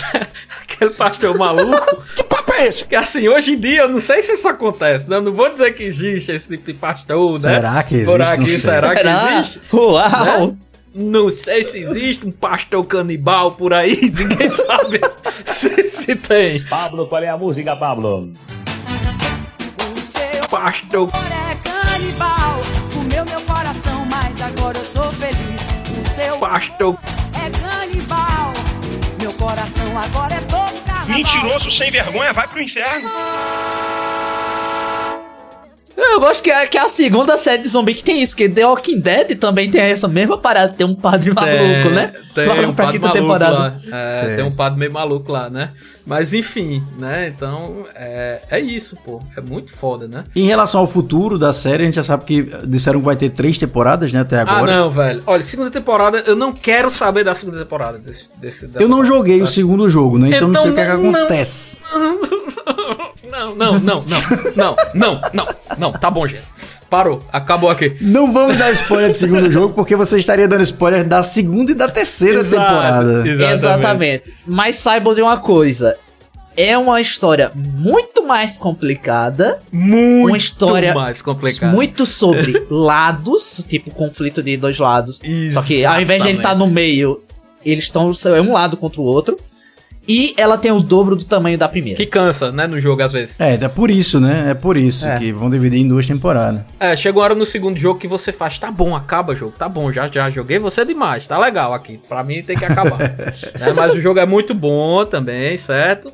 E: Aquele pastor maluco. que papo é esse? Que assim, hoje em dia, eu não sei se isso acontece, né? Eu não vou dizer que existe esse tipo de pastor, né?
D: Será que
E: Por
D: existe? Não
E: aqui, será que existe?
F: Uau!
E: Né? Não sei se existe um pastor canibal por aí, ninguém sabe se, se tem.
H: Pablo, qual é a música, Pablo?
E: Pastor
I: é canibal, comeu meu coração, mas agora eu sou feliz. O seu
E: Pastor
I: é canibal, meu coração agora é todo.
H: Mentiroso sem vergonha, vai pro inferno.
F: Eu gosto que é, que é a segunda série de zumbi que tem isso, que The Walking Dead também tem essa mesma parada, tem um padre maluco, né?
E: Tem um padre maluco
F: temporada.
E: lá. É, tem um padre meio maluco lá, né? Mas enfim, né? Então, é, é isso, pô. É muito foda, né?
D: Em relação ao futuro da série, a gente já sabe que disseram que vai ter três temporadas, né, até
E: Ah,
D: agora.
E: não, velho. Olha, segunda temporada, eu não quero saber da segunda temporada desse, desse
D: Eu não joguei o
E: sabe?
D: segundo jogo, né? Então, não
E: Então
D: sei o que, é que
E: não- não. Não, não, não, não, não, não, não, não, tá bom, gente. Parou, acabou aqui.
D: Não vamos dar spoiler do segundo jogo, porque você estaria dando spoiler da segunda e da terceira
E: Exato,
D: temporada.
E: Exatamente.
F: Exatamente. Mas saibam de uma coisa. É uma história muito mais complicada.
E: Muito
F: uma história
E: mais complicada.
F: muito sobre lados, tipo conflito de dois lados. Só que ao invés de ele estar
E: Exatamente.
F: no meio, eles estão é um lado contra o outro. E ela tem o dobro do tamanho da primeira.
E: Que cansa, né, no jogo às vezes.
D: É, é por isso, né? É por isso
F: É.
D: que vão dividir em duas temporadas.
E: É, chega uma hora no segundo jogo que você faz, tá bom, acaba o jogo, tá bom, já, já joguei você demais, tá legal aqui, pra mim tem que acabar. Né, Mas o jogo é muito bom também, certo?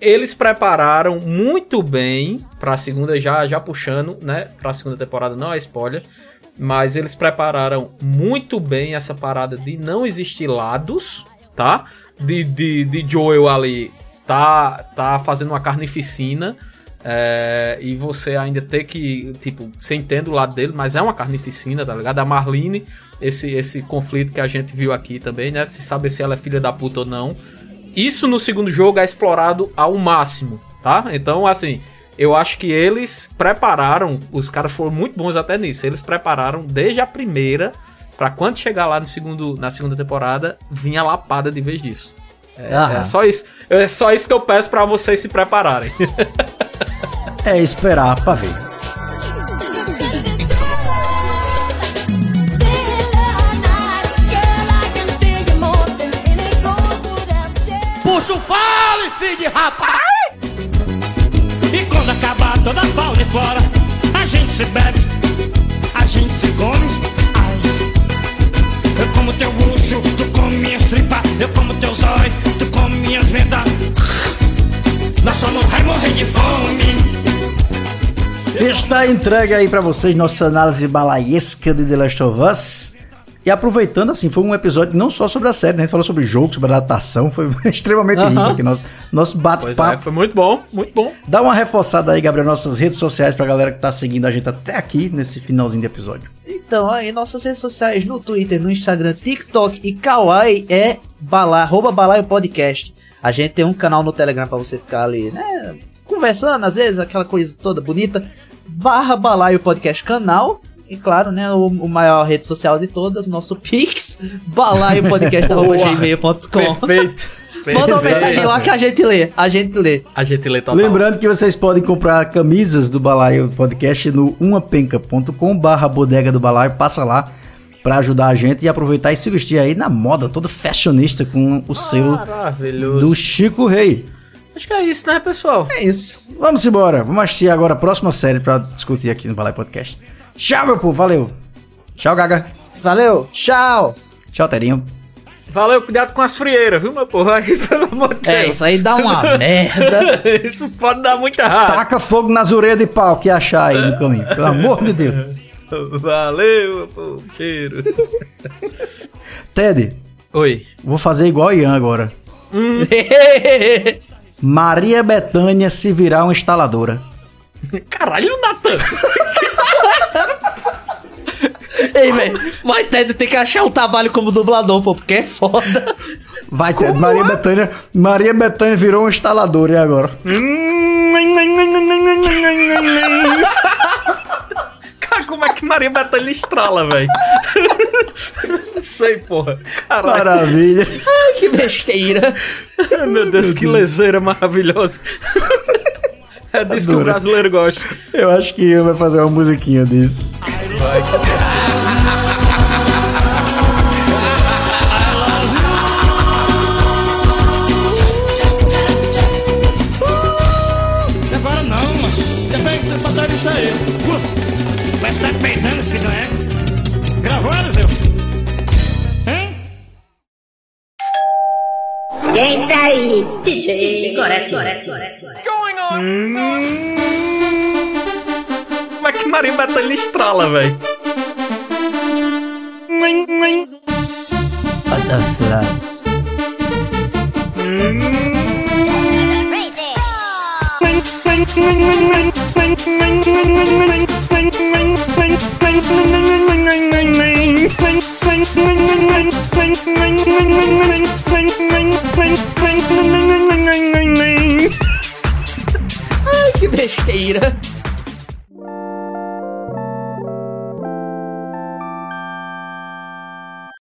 E: Eles prepararam muito bem pra segunda, já, já puxando, né, pra segunda temporada, não é spoiler, mas eles prepararam muito bem essa parada de não existir lados, tá? De, de, de Joel ali tá, tá fazendo uma carnificina. é, e você ainda ter que, tipo, você entende o lado dele, mas é uma carnificina, tá ligado? A Marlene, esse, esse conflito que a gente viu aqui também, né? Se saber se ela é filha da puta ou não. Isso no segundo jogo é explorado ao máximo, tá? Então, assim, eu acho que eles prepararam, os caras foram muito bons até nisso. Eles prepararam desde a primeira pra quando chegar lá no segundo, na segunda temporada, vinha lapada de vez disso. É, é só isso. É só isso que eu peço pra vocês se prepararem.
D: É esperar pra ver.
H: Puxa o fale, filho de rapaz! E quando acabar toda a fauna e flora, a gente se bebe, a gente se come. Como teu bucho, tu come minhas tripas, eu como teus olhos, tu come minhas vendas. Nós só não vai morrer de fome.
D: Está entregue aí pra vocês nossa análise balaiesca de The Last of Us. E aproveitando, assim, foi um episódio não só sobre a série, né? A gente falou sobre jogo, sobre adaptação, foi extremamente
E: Aham.
D: rico aqui. Nosso, nosso
E: Pois é,
D: bate-papo.
E: foi muito bom, muito bom.
D: Dá uma reforçada aí, Gabriel, nossas redes sociais pra galera que tá seguindo a gente até aqui nesse finalzinho de episódio.
F: Então, aí nossas redes sociais no Twitter, no Instagram, TikTok e Kawaii é bala, arroba balaio podcast. A gente tem um canal no Telegram pra você ficar ali, né? Conversando, às vezes, aquela coisa toda bonita. Barra Balaio Podcast Canal. E claro, né, o, o maior rede social de todas, nosso Pix, balaiopodcast.gmail.com.
E: Perfeito.
F: Manda uma mensagem lá que a gente lê, a gente lê.
E: A gente lê total.
D: Lembrando que vocês podem comprar camisas do Balaio Podcast no umapenca.com barra bodega do Balaio. Passa lá pra ajudar a gente e aproveitar e se vestir aí na moda, todo fashionista com o selo do Chico Rei.
E: Acho que é isso, né, pessoal?
F: É isso.
D: Vamos embora. Vamos assistir agora a próxima série pra discutir aqui no Balaio Podcast. Tchau, meu povo. Valeu. Tchau, Gaga.
F: Valeu, tchau.
D: Tchau, Terinho.
E: Valeu, cuidado com as frieiras, viu, meu porra? Aí, pelo amor de
F: É,
E: Deus.
F: isso aí dá uma merda.
E: Isso pode dar muito errado.
D: Taca fogo nas orelhas de pau que achar aí no caminho. Pelo amor de Deus.
E: Valeu, meu povo. Cheiro.
D: Ted,
E: Oi.
D: vou fazer igual o Ian agora. Maria Bethânia se virar uma instaladora.
E: Caralho, Natan.
F: Ei, velho, mas Ted tem que achar um trabalho como dublador, pô, porque é foda.
D: Vai, Ted. Maria Bethânia. Maria Bethânia virou um instalador e agora?
E: Cara, como é que Maria Bethânia estrala, velho? Não sei, porra. Caralho.
D: Maravilha.
F: Ai, que besteira.
E: Ai, Meu Deus, que lezeira maravilhosa. É disso que o brasileiro gosta.
D: Eu acho que Ian vai fazer uma musiquinha disso.
H: Agora não, mano. Depois que você botar isso aí. Uh, Vai estar peidando, filho, não é? Eliseu? Hein?
J: Quem está aí? DJ Gorete.
E: Como é que Maria Bethânia estrala, velho?
D: Butterflies.
F: Ai, que besteira.